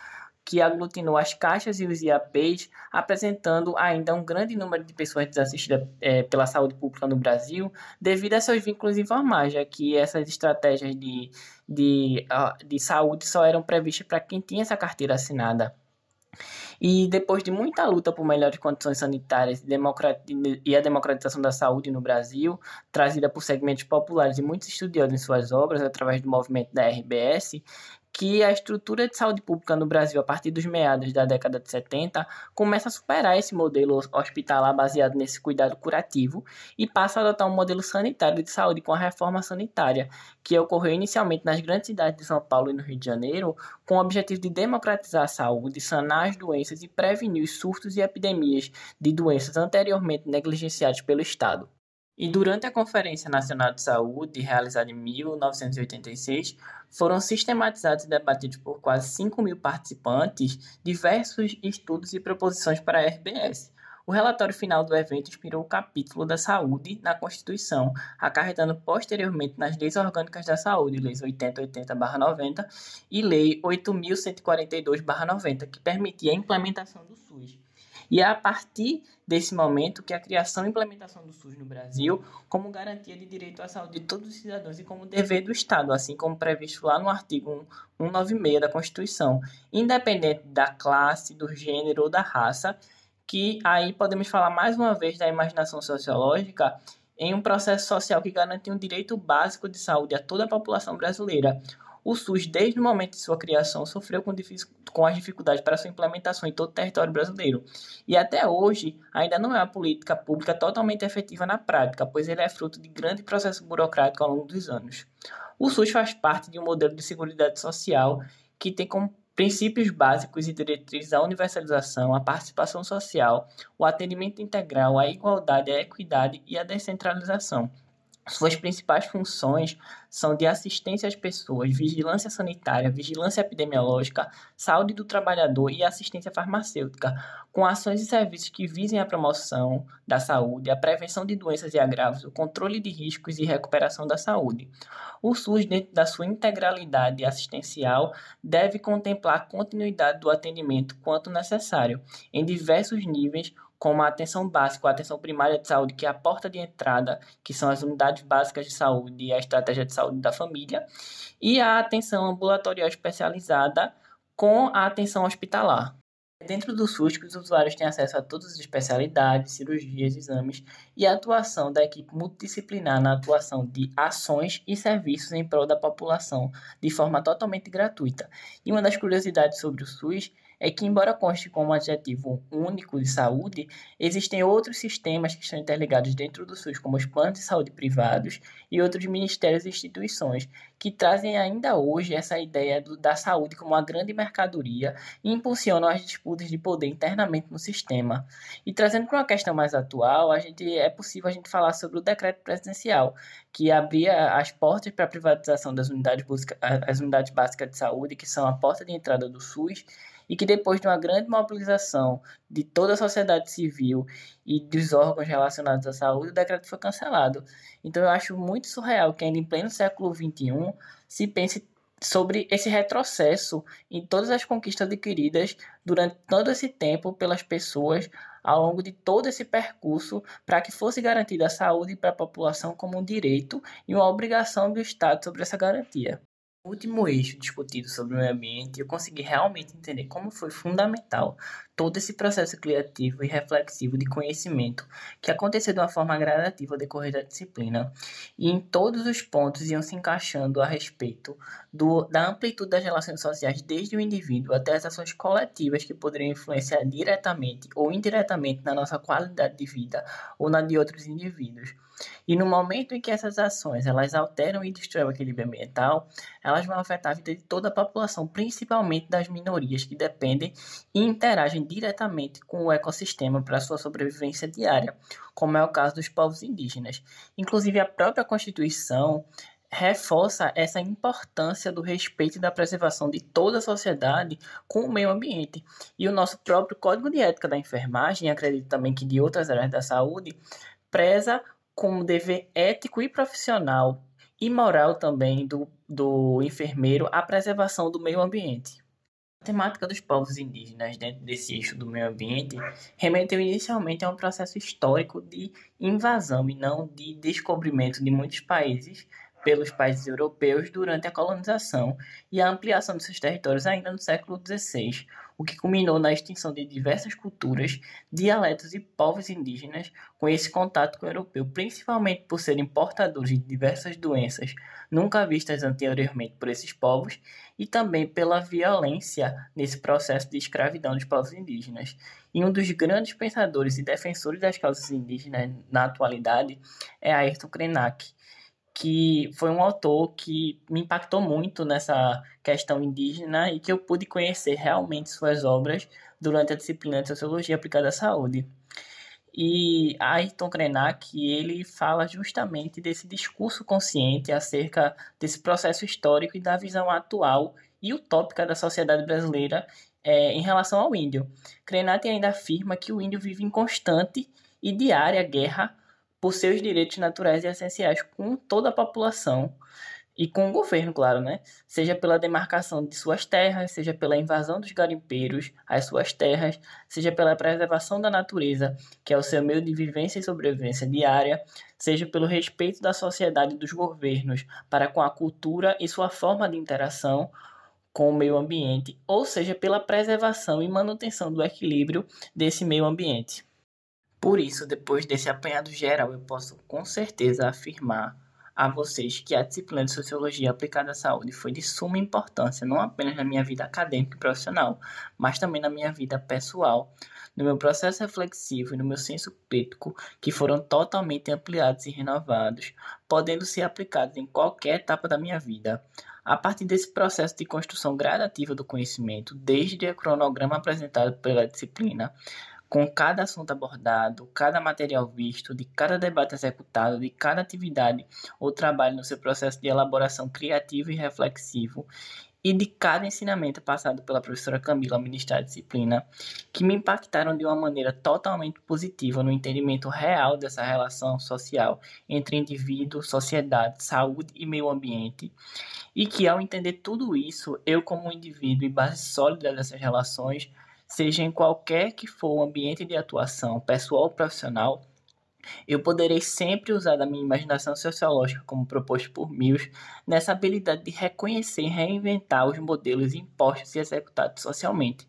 que aglutinou as caixas e os IAPs, apresentando ainda um grande número de pessoas desassistidas é, pela saúde pública no Brasil, devido a seus vínculos informais, já que essas estratégias de, de, de saúde só eram previstas para quem tinha essa carteira assinada. E depois de muita luta por melhores condições sanitárias e a democratização da saúde no Brasil, trazida por segmentos populares e muitos estudiosos em suas obras através do movimento da RBS, que a estrutura de saúde pública no Brasil, a partir dos meados da década de 70, começa a superar esse modelo hospitalar baseado nesse cuidado curativo e passa a adotar um modelo sanitário de saúde com a reforma sanitária, que ocorreu inicialmente nas grandes cidades de São Paulo e no Rio de Janeiro, com o objetivo de democratizar a saúde, sanar as doenças e prevenir os surtos e epidemias de doenças anteriormente negligenciadas pelo Estado. E durante a Conferência Nacional de Saúde, realizada em 1986, foram sistematizados e debatidos por quase 5 mil participantes diversos estudos e proposições para a RBS, O relatório final do evento inspirou o capítulo da saúde na Constituição, acarretando posteriormente nas leis orgânicas da saúde, leis 8080-90 e lei 8142-90, que permitia a implementação do SUS. E é a partir desse momento que a criação e implementação do SUS no Brasil como garantia de direito à saúde de todos os cidadãos e como dever do Estado, assim como previsto lá no artigo 196 da Constituição, independente da classe, do gênero ou da raça, que aí podemos falar mais uma vez da imaginação sociológica em um processo social que garante um direito básico de saúde a toda a população brasileira, o SUS, desde o momento de sua criação, sofreu com, com as dificuldades para sua implementação em todo o território brasileiro. E até hoje, ainda não é uma política pública totalmente efetiva na prática, pois ele é fruto de grande processo burocrático ao longo dos anos. O SUS faz parte de um modelo de seguridade social que tem como princípios básicos e diretrizes a universalização, a participação social, o atendimento integral, a igualdade, a equidade e a descentralização. Suas principais funções são de assistência às pessoas, vigilância sanitária, vigilância epidemiológica, saúde do trabalhador e assistência farmacêutica, com ações e serviços que visem a promoção da saúde, a prevenção de doenças e agravos, o controle de riscos e recuperação da saúde. O SUS, dentro da sua integralidade assistencial, deve contemplar a continuidade do atendimento quanto necessário, em diversos níveis, como a atenção básica, a atenção primária de saúde, que é a porta de entrada, que são as unidades básicas de saúde e a estratégia de saúde da família, e a atenção ambulatorial especializada com a atenção hospitalar. Dentro do SUS, os usuários têm acesso a todas as especialidades, cirurgias, exames e a atuação da equipe multidisciplinar na atuação de ações e serviços em prol da população de forma totalmente gratuita. E uma das curiosidades sobre o SUS é que, embora conste como um adjetivo único de saúde, existem outros sistemas que estão interligados dentro do SUS, como os planos de saúde privados e outros ministérios e instituições, que trazem ainda hoje essa ideia do, da saúde como uma grande mercadoria e impulsionam as disputas de poder internamente no sistema. E trazendo para uma questão mais atual, a gente, é possível a gente falar sobre o decreto presidencial, que abria as portas para a privatização das unidades, busca, as unidades básicas de saúde, que são a porta de entrada do SUS, e que depois de uma grande mobilização de toda a sociedade civil e dos órgãos relacionados à saúde, o decreto foi cancelado. Então eu acho muito surreal que ainda em pleno século XXI se pense sobre esse retrocesso em todas as conquistas adquiridas durante todo esse tempo pelas pessoas ao longo de todo esse percurso para que fosse garantida a saúde para a população como um direito e uma obrigação do Estado sobre essa garantia último eixo discutido sobre o meio ambiente, eu consegui realmente entender como foi fundamental todo esse processo criativo e reflexivo de conhecimento que aconteceu de uma forma gradativa ao decorrer da disciplina, e em todos os pontos iam se encaixando a respeito do, da amplitude das relações sociais, desde o indivíduo até as ações coletivas que poderiam influenciar diretamente ou indiretamente na nossa qualidade de vida ou na de outros indivíduos. E no momento em que essas ações elas alteram e destroem o equilíbrio ambiental, elas vão afetar a vida de toda a população, principalmente das minorias que dependem e interagem diretamente com o ecossistema para sua sobrevivência diária, como é o caso dos povos indígenas. Inclusive, a própria Constituição reforça essa importância do respeito e da preservação de toda a sociedade com o meio ambiente. E o nosso próprio Código de Ética da Enfermagem, acredito também que de outras áreas da saúde, preza como dever ético e profissional e moral também do, do enfermeiro a preservação do meio ambiente. A temática dos povos indígenas dentro desse eixo do meio ambiente remeteu inicialmente a um processo histórico de invasão e não de descobrimento de muitos países pelos países europeus durante a colonização e a ampliação de seus territórios ainda no século XVI, o que culminou na extinção de diversas culturas, dialetos e povos indígenas com esse contato com o europeu, principalmente por serem portadores de diversas doenças nunca vistas anteriormente por esses povos e também pela violência nesse processo de escravidão dos povos indígenas. E um dos grandes pensadores e defensores das causas indígenas na atualidade é Ayrton Krenak, que foi um autor que me impactou muito nessa questão indígena e que eu pude conhecer realmente suas obras durante a disciplina de Sociologia aplicada à saúde. E Ayrton Krenak, ele fala justamente desse discurso consciente acerca desse processo histórico e da visão atual e utópica da sociedade brasileira é, em relação ao índio. Crenati ainda afirma que o índio vive em constante e diária guerra por seus direitos naturais e essenciais com toda a população e com o governo, claro, né? Seja pela demarcação de suas terras, seja pela invasão dos garimpeiros às suas terras, seja pela preservação da natureza, que é o seu meio de vivência e sobrevivência diária, seja pelo respeito da sociedade e dos governos para com a cultura e sua forma de interação com o meio ambiente, ou seja pela preservação e manutenção do equilíbrio desse meio ambiente. Por isso, depois desse apanhado geral, eu posso com certeza afirmar a vocês que a disciplina de Sociologia aplicada à saúde foi de suma importância, não apenas na minha vida acadêmica e profissional, mas também na minha vida pessoal, no meu processo reflexivo e no meu senso crítico, que foram totalmente ampliados e renovados, podendo ser aplicados em qualquer etapa da minha vida. A partir desse processo de construção gradativa do conhecimento, desde o cronograma apresentado pela disciplina, com cada assunto abordado, cada material visto, de cada debate executado, de cada atividade ou trabalho no seu processo de elaboração criativo e reflexivo, e de cada ensinamento passado pela professora Camila ao ministrar a disciplina, que me impactaram de uma maneira totalmente positiva no entendimento real dessa relação social entre indivíduo, sociedade, saúde e meio ambiente, e que ao entender tudo isso, eu como indivíduo e base sólida dessas relações, seja em qualquer que for o ambiente de atuação, pessoal ou profissional, eu poderei sempre usar da minha imaginação sociológica, como proposto por Mills, nessa habilidade de reconhecer e reinventar os modelos impostos e executados socialmente,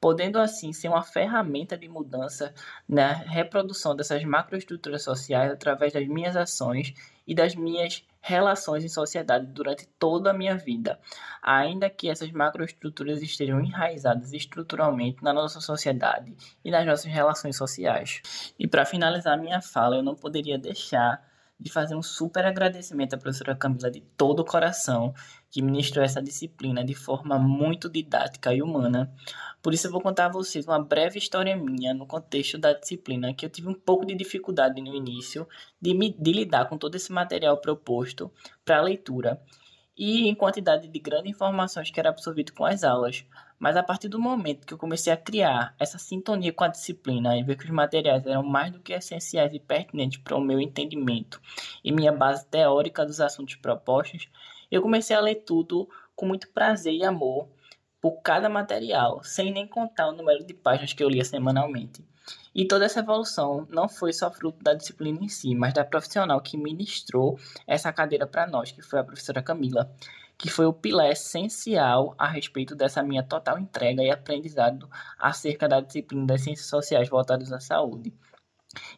podendo assim ser uma ferramenta de mudança na reprodução dessas macroestruturas sociais através das minhas ações e das minhas relações em sociedade durante toda a minha vida, ainda que essas macroestruturas estejam enraizadas estruturalmente na nossa sociedade e nas nossas relações sociais. E para finalizar minha fala, eu não poderia deixar de fazer um super agradecimento à professora Camila de todo o coração, que ministrou essa disciplina de forma muito didática e humana. Por isso eu vou contar a vocês uma breve história minha no contexto da disciplina, que eu tive um pouco de dificuldade no início de, me, de lidar com todo esse material proposto para leitura e em quantidade de grandes informações que era absorvido com as aulas. Mas a partir do momento que eu comecei a criar essa sintonia com a disciplina e ver que os materiais eram mais do que essenciais e pertinentes para o meu entendimento e minha base teórica dos assuntos propostos, eu comecei a ler tudo com muito prazer e amor por cada material, sem nem contar o número de páginas que eu lia semanalmente. E toda essa evolução não foi só fruto da disciplina em si, mas da profissional que ministrou essa cadeira para nós, que foi a professora Camila, que foi o pilar essencial a respeito dessa minha total entrega e aprendizado acerca da disciplina das ciências sociais voltadas à saúde.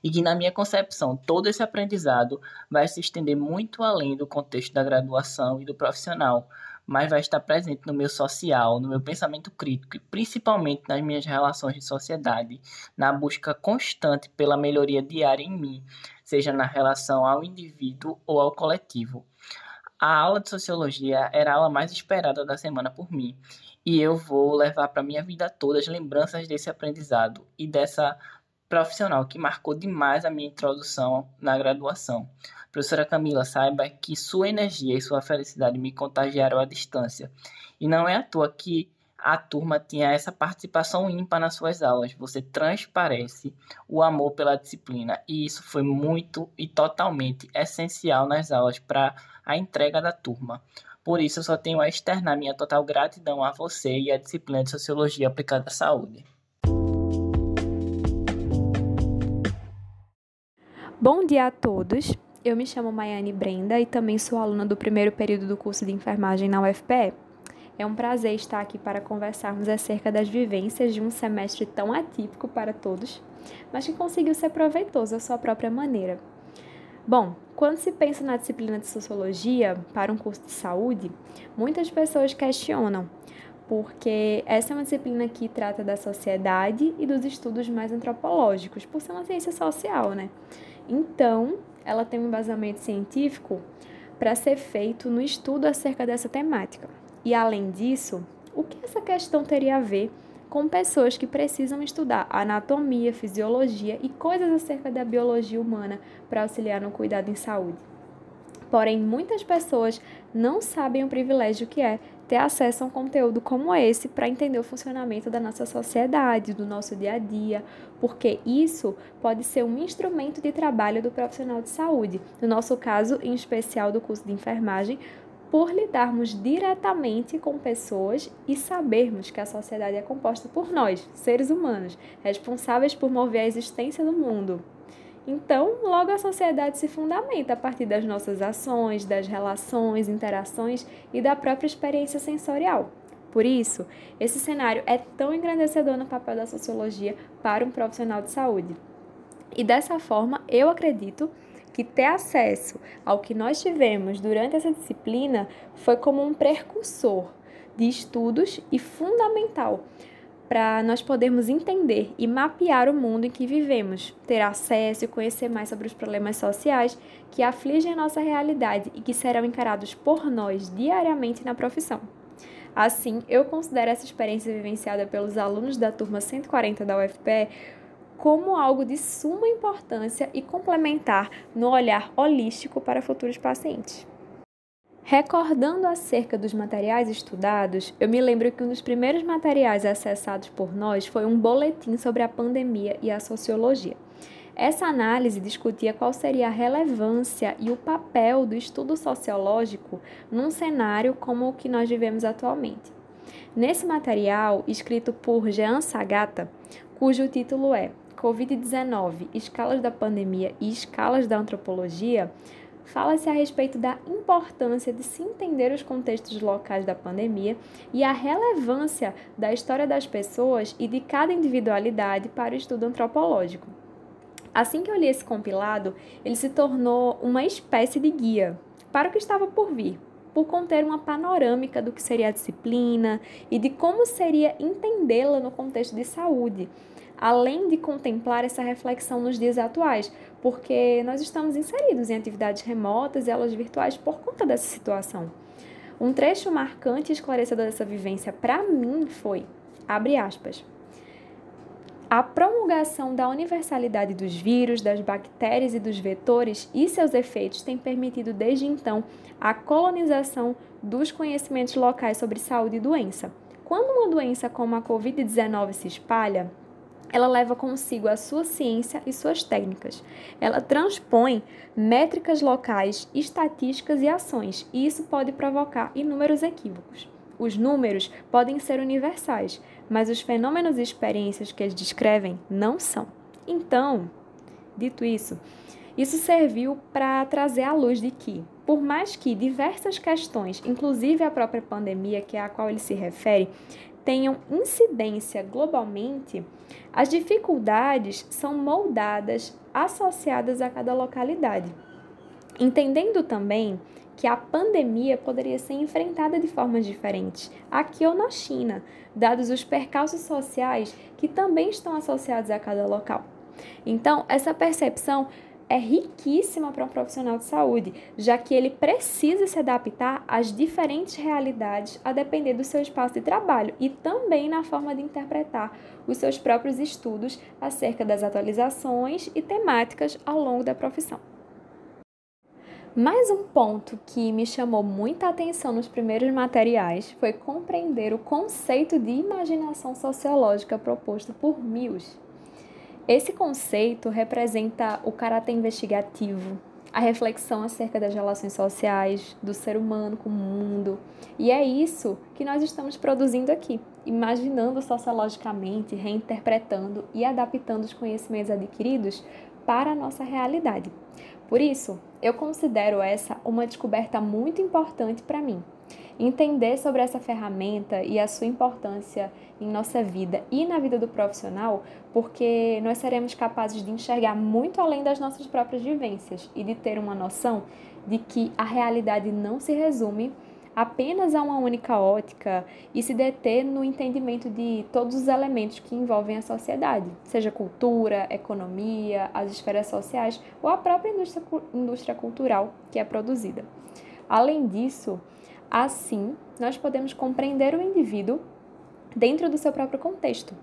E que, na minha concepção, todo esse aprendizado vai se estender muito além do contexto da graduação e do profissional, mas vai estar presente no meu social, no meu pensamento crítico e principalmente nas minhas relações de sociedade, na busca constante pela melhoria diária em mim, seja na relação ao indivíduo ou ao coletivo. A aula de sociologia era a aula mais esperada da semana por mim, e eu vou levar para minha vida toda as lembranças desse aprendizado e dessa profissional que marcou demais a minha introdução na graduação. Professora Camila, saiba que sua energia e sua felicidade me contagiaram à distância. E não é à toa que a turma tinha essa participação ímpar nas suas aulas. Você transparece o amor pela disciplina e isso foi muito e totalmente essencial nas aulas para a entrega da turma. Por isso, eu só tenho a externar minha total gratidão a você e à disciplina de Sociologia aplicada à saúde. Bom dia a todos. Eu me chamo Maiane Brenda e também sou aluna do primeiro período do curso de enfermagem na UFPE. É um prazer estar aqui para conversarmos acerca das vivências de um semestre tão atípico para todos, mas que conseguiu ser proveitoso à sua própria maneira. Bom, quando se pensa na disciplina de sociologia para um curso de saúde, muitas pessoas questionam, porque essa é uma disciplina que trata da sociedade e dos estudos mais antropológicos, por ser uma ciência social, né? Então, ela tem um embasamento científico para ser feito no estudo acerca dessa temática. E além disso, o que essa questão teria a ver com pessoas que precisam estudar anatomia, fisiologia e coisas acerca da biologia humana para auxiliar no cuidado em saúde? Porém, muitas pessoas não sabem o privilégio que é ter acesso a um conteúdo como esse para entender o funcionamento da nossa sociedade, do nosso dia a dia, porque isso pode ser um instrumento de trabalho do profissional de saúde. No nosso caso, em especial do curso de enfermagem, por lidarmos diretamente com pessoas e sabermos que a sociedade é composta por nós, seres humanos, responsáveis por mover a existência do mundo. Então, logo a sociedade se fundamenta a partir das nossas ações, das relações, interações e da própria experiência sensorial. Por isso, esse cenário é tão engrandecedor no papel da sociologia para um profissional de saúde. E dessa forma, eu acredito que ter acesso ao que nós tivemos durante essa disciplina foi como um precursor de estudos e fundamental para nós podermos entender e mapear o mundo em que vivemos, ter acesso e conhecer mais sobre os problemas sociais que afligem a nossa realidade e que serão encarados por nós diariamente na profissão. Assim, eu considero essa experiência vivenciada pelos alunos da turma 140 da UFPE como algo de suma importância e complementar no olhar holístico para futuros pacientes. Recordando acerca dos materiais estudados, eu me lembro que um dos primeiros materiais acessados por nós foi um boletim sobre a pandemia e a sociologia. Essa análise discutia qual seria a relevância e o papel do estudo sociológico num cenário como o que nós vivemos atualmente. Nesse material, escrito por Jean Sagata, cujo título é Covid-19, Escalas da Pandemia e Escalas da Antropologia, fala-se a respeito da importância de se entender os contextos locais da pandemia e a relevância da história das pessoas e de cada individualidade para o estudo antropológico. Assim que eu li esse compilado, ele se tornou uma espécie de guia para o que estava por vir, por conter uma panorâmica do que seria a disciplina e de como seria entendê-la no contexto de saúde além de contemplar essa reflexão nos dias atuais, porque nós estamos inseridos em atividades remotas e aulas virtuais por conta dessa situação. Um trecho marcante e esclarecedor dessa vivência para mim foi, abre aspas, a promulgação da universalidade dos vírus, das bactérias e dos vetores e seus efeitos tem permitido desde então a colonização dos conhecimentos locais sobre saúde e doença. Quando uma doença como a Covid-19 se espalha, ela leva consigo a sua ciência e suas técnicas. Ela transpõe métricas locais, estatísticas e ações, e isso pode provocar inúmeros equívocos. Os números podem ser universais, mas os fenômenos e experiências que eles descrevem não são. Então, dito isso, isso serviu para trazer à luz de que, por mais que diversas questões, inclusive a própria pandemia, que é a qual ele se refere, tenham incidência globalmente, as dificuldades são moldadas, associadas a cada localidade. Entendendo também que a pandemia poderia ser enfrentada de formas diferentes, aqui ou na China, dados os percalços sociais que também estão associados a cada local. Então, essa percepção é riquíssima para um profissional de saúde, já que ele precisa se adaptar às diferentes realidades a depender do seu espaço de trabalho e também na forma de interpretar os seus próprios estudos acerca das atualizações e temáticas ao longo da profissão. Mais um ponto que me chamou muita atenção nos primeiros materiais foi compreender o conceito de imaginação sociológica proposto por Mills esse conceito representa o caráter investigativo, a reflexão acerca das relações sociais, do ser humano com o mundo. E é isso que nós estamos produzindo aqui, imaginando sociologicamente, reinterpretando e adaptando os conhecimentos adquiridos para a nossa realidade. Por isso, eu considero essa uma descoberta muito importante para mim. Entender sobre essa ferramenta e a sua importância em nossa vida e na vida do profissional, porque nós seremos capazes de enxergar muito além das nossas próprias vivências e de ter uma noção de que a realidade não se resume apenas a uma única ótica e se deter no entendimento de todos os elementos que envolvem a sociedade, seja cultura, economia, as esferas sociais ou a própria indústria, indústria cultural que é produzida. Além disso, assim, nós podemos compreender o indivíduo dentro do seu próprio contexto,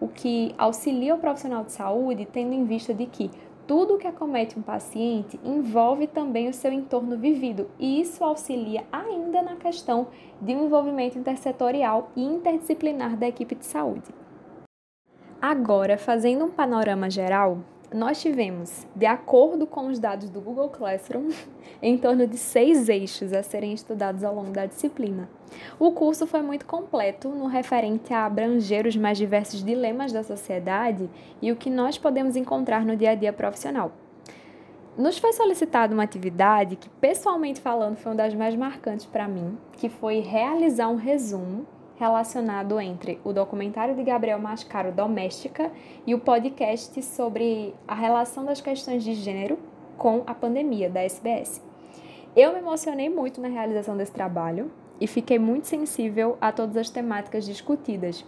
o que auxilia o profissional de saúde tendo em vista de que tudo que acomete um paciente envolve também o seu entorno vivido, e isso auxilia ainda na questão de um envolvimento intersetorial e interdisciplinar da equipe de saúde. Agora, fazendo um panorama geral, nós tivemos, de acordo com os dados do Google Classroom, (laughs) em torno de seis eixos a serem estudados ao longo da disciplina. O curso foi muito completo no referente a abranger os mais diversos dilemas da sociedade e o que nós podemos encontrar no dia a dia profissional. Nos foi solicitada uma atividade que, pessoalmente falando, foi uma das mais marcantes para mim, que foi realizar um resumo relacionado entre o documentário de Gabriel Mascaro Doméstica e o podcast sobre a relação das questões de gênero com a pandemia da SBS. Eu me emocionei muito na realização desse trabalho e fiquei muito sensível a todas as temáticas discutidas,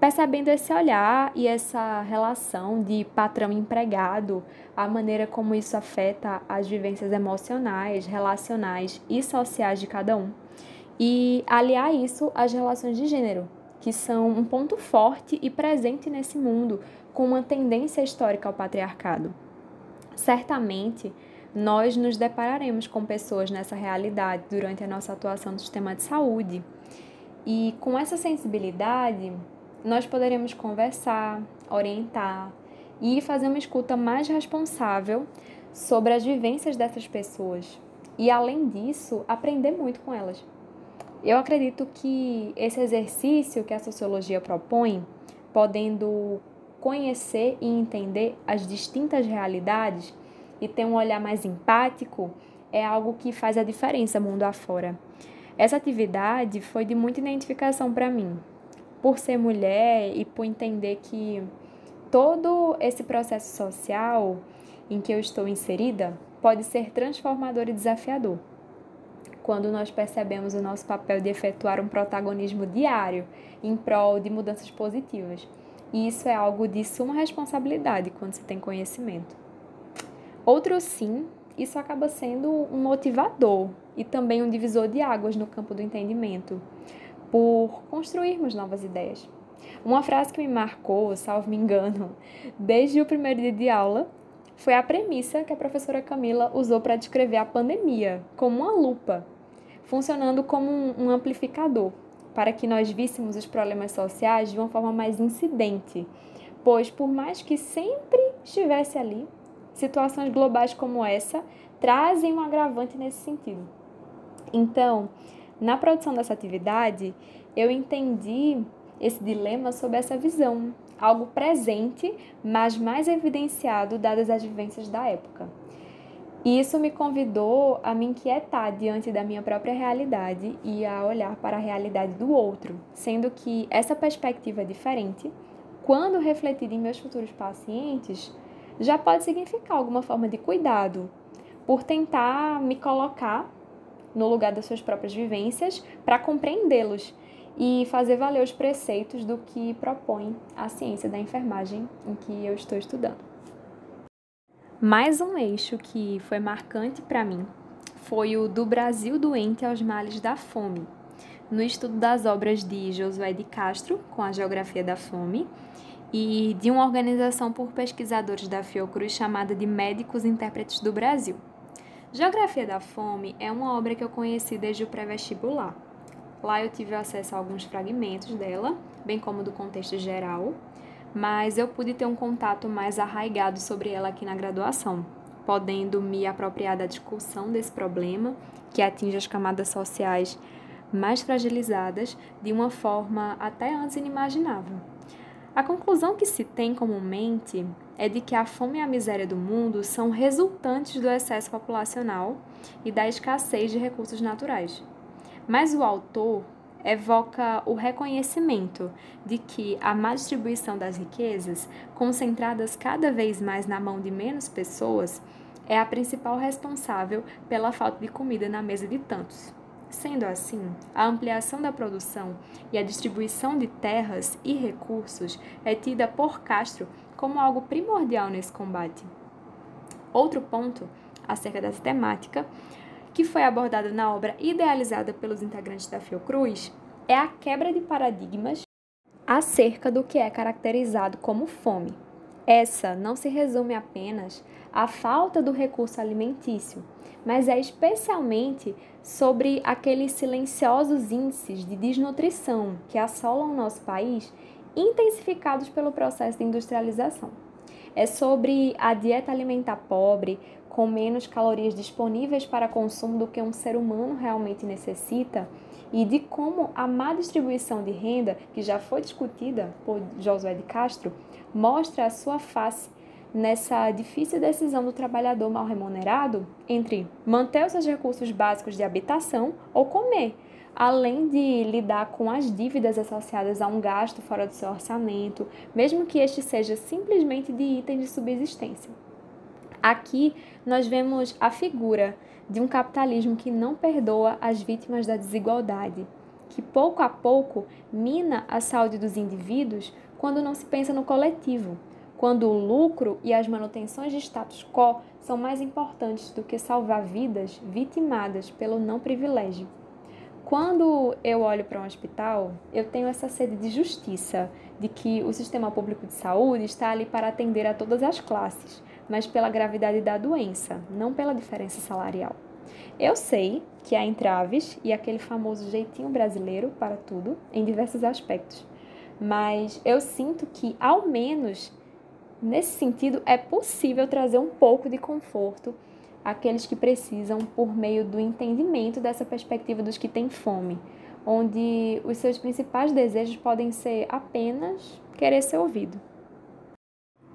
percebendo esse olhar e essa relação de patrão-empregado, a maneira como isso afeta as vivências emocionais, relacionais e sociais de cada um e aliar isso às relações de gênero, que são um ponto forte e presente nesse mundo, com uma tendência histórica ao patriarcado. Certamente, nós nos depararemos com pessoas nessa realidade durante a nossa atuação no sistema de saúde. E com essa sensibilidade, nós poderemos conversar, orientar e fazer uma escuta mais responsável sobre as vivências dessas pessoas. E além disso, aprender muito com elas. Eu acredito que esse exercício que a sociologia propõe, podendo conhecer e entender as distintas realidades e ter um olhar mais empático, é algo que faz a diferença mundo afora. Essa atividade foi de muita identificação para mim, por ser mulher e por entender que todo esse processo social em que eu estou inserida pode ser transformador e desafiador quando nós percebemos o nosso papel de efetuar um protagonismo diário em prol de mudanças positivas. E isso é algo de suma responsabilidade quando se tem conhecimento. Outro sim, isso acaba sendo um motivador e também um divisor de águas no campo do entendimento, por construirmos novas ideias. Uma frase que me marcou, salvo me engano, (laughs) desde o primeiro dia de aula, foi a premissa que a professora Camila usou para descrever a pandemia como uma lupa funcionando como um, amplificador para que nós víssemos os problemas sociais de uma forma mais incidente, pois por mais que sempre estivesse ali, situações globais como essa trazem um agravante nesse sentido. Então, na produção dessa atividade, eu entendi esse dilema sob essa visão, algo presente, mas mais evidenciado dadas as vivências da época. E isso me convidou a me inquietar diante da minha própria realidade e a olhar para a realidade do outro, sendo que essa perspectiva diferente, quando refletida em meus futuros pacientes, já pode significar alguma forma de cuidado, por tentar me colocar no lugar das suas próprias vivências para compreendê-los e fazer valer os preceitos do que propõe a ciência da enfermagem em que eu estou estudando. Mais um eixo que foi marcante para mim foi o do Brasil doente aos males da fome, no estudo das obras de Josué de Castro, com a Geografia da Fome, e de uma organização por pesquisadores da Fiocruz chamada de Médicos Intérpretes do Brasil. Geografia da Fome é uma obra que eu conheci desde o pré-vestibular. Lá eu tive acesso a alguns fragmentos dela, bem como do contexto geral, mas eu pude ter um contato mais arraigado sobre ela aqui na graduação, podendo me apropriar da discussão desse problema que atinge as camadas sociais mais fragilizadas de uma forma até antes inimaginável. A conclusão que se tem comumente é de que a fome e a miséria do mundo são resultantes do excesso populacional e da escassez de recursos naturais. Mas o autor evoca o reconhecimento de que a má distribuição das riquezas, concentradas cada vez mais na mão de menos pessoas, é a principal responsável pela falta de comida na mesa de tantos. Sendo assim, a ampliação da produção e a distribuição de terras e recursos é tida por Castro como algo primordial nesse combate. Outro ponto acerca dessa temática que foi abordada na obra idealizada pelos integrantes da Fiocruz, é a quebra de paradigmas acerca do que é caracterizado como fome. Essa não se resume apenas à falta do recurso alimentício, mas é especialmente sobre aqueles silenciosos índices de desnutrição que assolam o nosso país, intensificados pelo processo de industrialização. É sobre a dieta alimentar pobre, com menos calorias disponíveis para consumo do que um ser humano realmente necessita, e de como a má distribuição de renda, que já foi discutida por Josué de Castro, mostra a sua face nessa difícil decisão do trabalhador mal remunerado entre manter os seus recursos básicos de habitação ou comer, além de lidar com as dívidas associadas a um gasto fora do seu orçamento, mesmo que este seja simplesmente de item de subsistência. Aqui nós vemos a figura de um capitalismo que não perdoa as vítimas da desigualdade, que pouco a pouco mina a saúde dos indivíduos quando não se pensa no coletivo, quando o lucro e as manutenções de status quo são mais importantes do que salvar vidas vitimadas pelo não privilégio. Quando eu olho para um hospital, eu tenho essa sede de justiça, de que o sistema público de saúde está ali para atender a todas as classes, mas pela gravidade da doença, não pela diferença salarial. Eu sei que há entraves e aquele famoso jeitinho brasileiro para tudo, em diversos aspectos, mas eu sinto que, ao menos nesse sentido, é possível trazer um pouco de conforto àqueles que precisam por meio do entendimento dessa perspectiva dos que têm fome, onde os seus principais desejos podem ser apenas querer ser ouvido.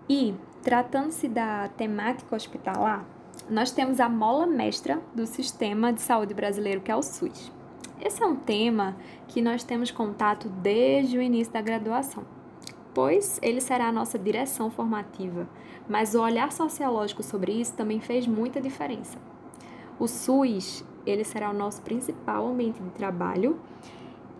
E, tratando-se da temática hospitalar, nós temos a mola mestra do sistema de saúde brasileiro, que é o SUS. Esse é um tema que nós temos contato desde o início da graduação, pois ele será a nossa direção formativa, mas o olhar sociológico sobre isso também fez muita diferença. O SUS, ele será o nosso principal ambiente de trabalho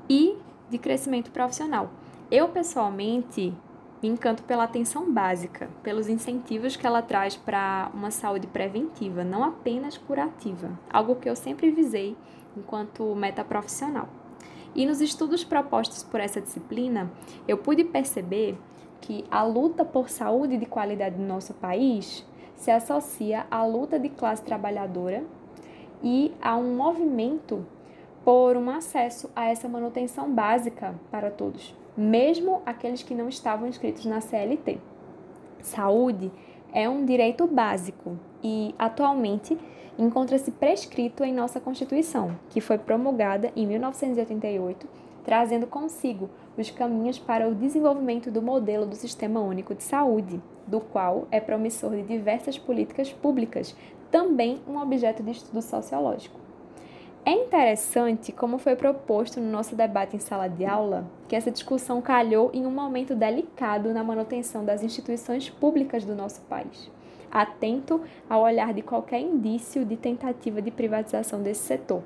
e de crescimento profissional. Eu, pessoalmente, me encanto pela atenção básica, pelos incentivos que ela traz para uma saúde preventiva, não apenas curativa, algo que eu sempre visei enquanto meta profissional. E nos estudos propostos por essa disciplina, eu pude perceber que a luta por saúde de qualidade no nosso país se associa à luta de classe trabalhadora e a um movimento por um acesso a essa manutenção básica para todos, mesmo aqueles que não estavam inscritos na CLT. Saúde é um direito básico e, atualmente, encontra-se prescrito em nossa Constituição, que foi promulgada em 1988, trazendo consigo os caminhos para o desenvolvimento do modelo do Sistema Único de Saúde, do qual é promissor de diversas políticas públicas, também um objeto de estudo sociológico. É interessante como foi proposto no nosso debate em sala de aula que essa discussão calhou em um momento delicado na manutenção das instituições públicas do nosso país, atento ao olhar de qualquer indício de tentativa de privatização desse setor.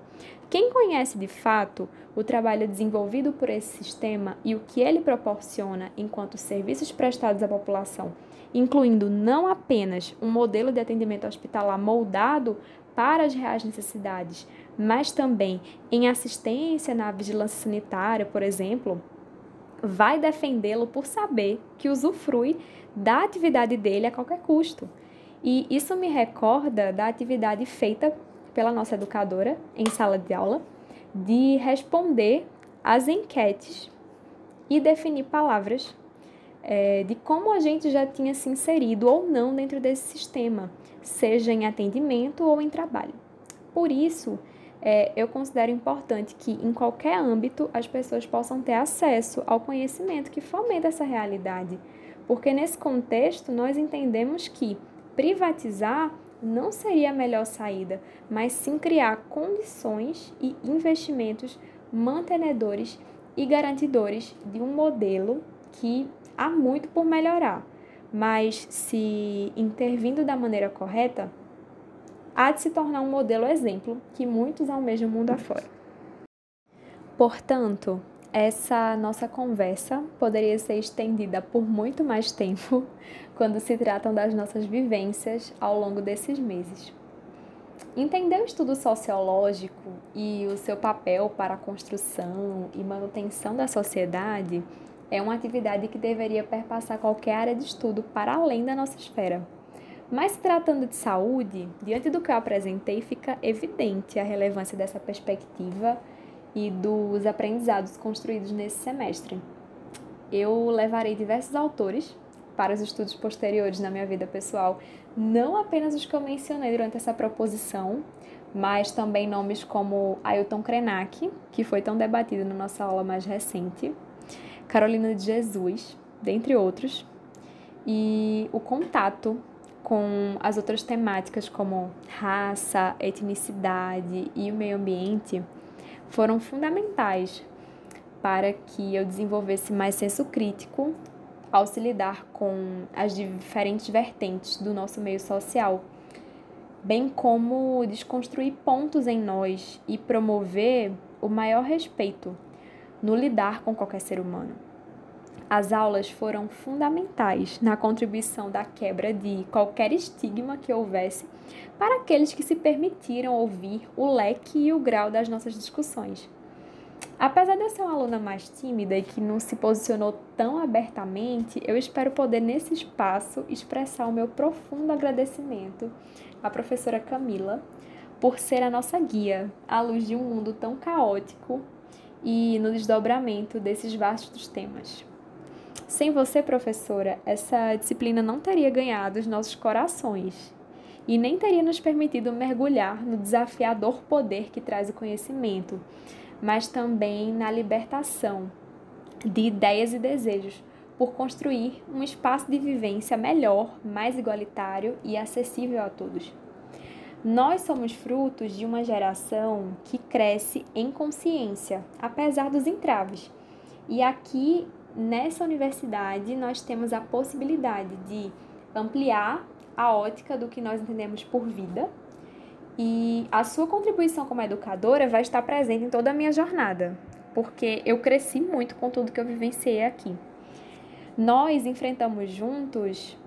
Quem conhece de fato o trabalho desenvolvido por esse sistema e o que ele proporciona enquanto serviços prestados à população, incluindo não apenas um modelo de atendimento hospitalar moldado para as reais necessidades, mas também em assistência na vigilância sanitária, por exemplo, vai defendê-lo por saber que usufrui da atividade dele a qualquer custo. E isso me recorda da atividade feita pela nossa educadora em sala de aula de responder às enquetes e definir palavras é, de como a gente já tinha se inserido ou não dentro desse sistema, seja em atendimento ou em trabalho. Por isso, é, eu considero importante que, em qualquer âmbito, as pessoas possam ter acesso ao conhecimento que fomenta essa realidade, porque nesse contexto nós entendemos que privatizar não seria a melhor saída, mas sim criar condições e investimentos mantenedores e garantidores de um modelo que há muito por melhorar, mas se intervindo da maneira correta, há de se tornar um modelo exemplo que muitos almejam mundo afora. Portanto, essa nossa conversa poderia ser estendida por muito mais tempo quando se tratam das nossas vivências ao longo desses meses. Entender o estudo sociológico e o seu papel para a construção e manutenção da sociedade é uma atividade que deveria perpassar qualquer área de estudo para além da nossa esfera. Mas tratando de saúde, diante do que eu apresentei, fica evidente a relevância dessa perspectiva e dos aprendizados construídos nesse semestre. Eu levarei diversos autores para os estudos posteriores na minha vida pessoal, não apenas os que eu mencionei durante essa proposição, mas também nomes como Ailton Krenak, que foi tão debatido na nossa aula mais recente, Carolina de Jesus, dentre outros, e o contato com as outras temáticas como raça, etnicidade e o meio ambiente foram fundamentais para que eu desenvolvesse mais senso crítico ao se lidar com as diferentes vertentes do nosso meio social, bem como desconstruir pontos em nós e promover o maior respeito no lidar com qualquer ser humano. As aulas foram fundamentais na contribuição da quebra de qualquer estigma que houvesse para aqueles que se permitiram ouvir o leque e o grau das nossas discussões. Apesar de eu ser uma aluna mais tímida e que não se posicionou tão abertamente, eu espero poder, nesse espaço, expressar o meu profundo agradecimento à professora Camila por ser a nossa guia à luz de um mundo tão caótico e no desdobramento desses vastos temas. Sem você, professora, essa disciplina não teria ganhado os nossos corações e nem teria nos permitido mergulhar no desafiador poder que traz o conhecimento, mas também na libertação de ideias e desejos por construir um espaço de vivência melhor, mais igualitário e acessível a todos. Nós somos frutos de uma geração que cresce em consciência, apesar dos entraves. E aqui nessa universidade nós temos a possibilidade de ampliar a ótica do que nós entendemos por vida e a sua contribuição como educadora vai estar presente em toda a minha jornada, porque eu cresci muito com tudo que eu vivenciei aqui. Nós enfrentamos juntos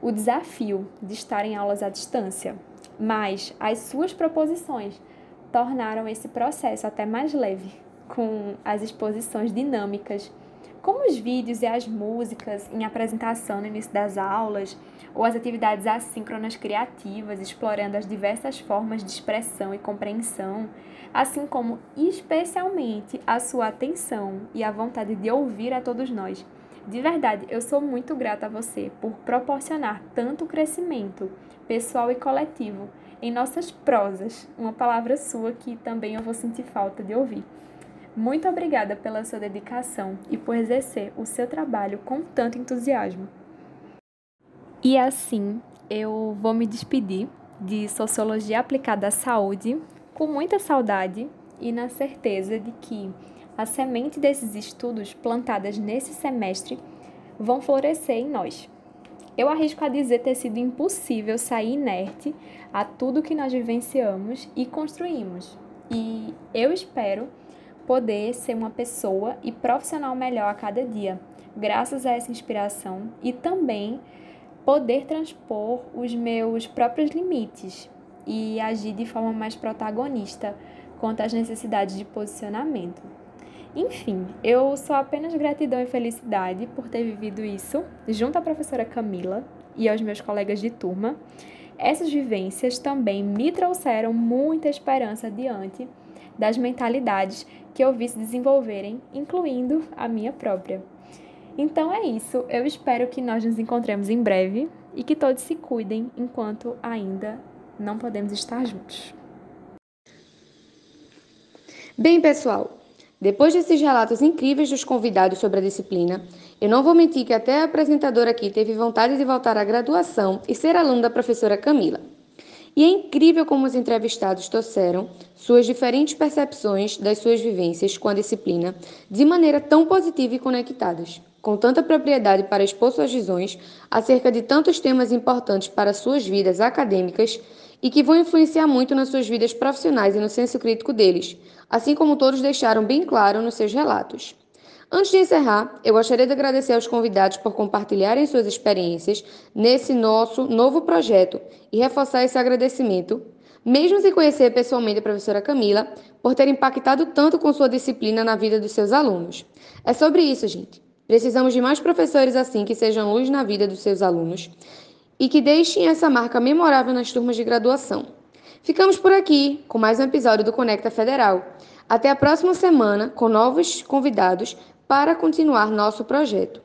o desafio de estar em aulas à distância, mas as suas proposições tornaram esse processo até mais leve, com as exposições dinâmicas como os vídeos e as músicas em apresentação no início das aulas, ou as atividades assíncronas criativas, explorando as diversas formas de expressão e compreensão, assim como especialmente a sua atenção e a vontade de ouvir a todos nós. De verdade, eu sou muito grata a você por proporcionar tanto crescimento pessoal e coletivo em nossas prosas, uma palavra sua que também eu vou sentir falta de ouvir. Muito obrigada pela sua dedicação e por exercer o seu trabalho com tanto entusiasmo. E assim, eu vou me despedir de Sociologia Aplicada à Saúde com muita saudade e na certeza de que a semente desses estudos plantadas nesse semestre vão florescer em nós. Eu arrisco a dizer ter sido impossível sair inerte a tudo que nós vivenciamos e construímos. E eu espero poder ser uma pessoa e profissional melhor a cada dia, graças a essa inspiração e também poder transpor os meus próprios limites e agir de forma mais protagonista quanto às necessidades de posicionamento. Enfim, eu sou apenas gratidão e felicidade por ter vivido isso junto à professora Camila e aos meus colegas de turma. Essas vivências também me trouxeram muita esperança diante das mentalidades que eu vi se desenvolverem, incluindo a minha própria. Então é isso, eu espero que nós nos encontremos em breve e que todos se cuidem enquanto ainda não podemos estar juntos. Bem, pessoal, depois desses relatos incríveis dos convidados sobre a disciplina, eu não vou mentir que até a apresentadora aqui teve vontade de voltar à graduação e ser aluno da professora Camila. E é incrível como os entrevistados trouxeram suas diferentes percepções das suas vivências com a disciplina de maneira tão positiva e conectadas, com tanta propriedade para expor suas visões acerca de tantos temas importantes para suas vidas acadêmicas e que vão influenciar muito nas suas vidas profissionais e no senso crítico deles, assim como todos deixaram bem claro nos seus relatos. Antes de encerrar, eu gostaria de agradecer aos convidados por compartilharem suas experiências nesse nosso novo projeto e reforçar esse agradecimento, mesmo sem conhecer pessoalmente a professora Camila, por ter impactado tanto com sua disciplina na vida dos seus alunos. É sobre isso, gente. Precisamos de mais professores assim que sejam luz na vida dos seus alunos e que deixem essa marca memorável nas turmas de graduação. Ficamos por aqui com mais um episódio do Conecta Federal. Até a próxima semana com novos convidados para continuar nosso projeto.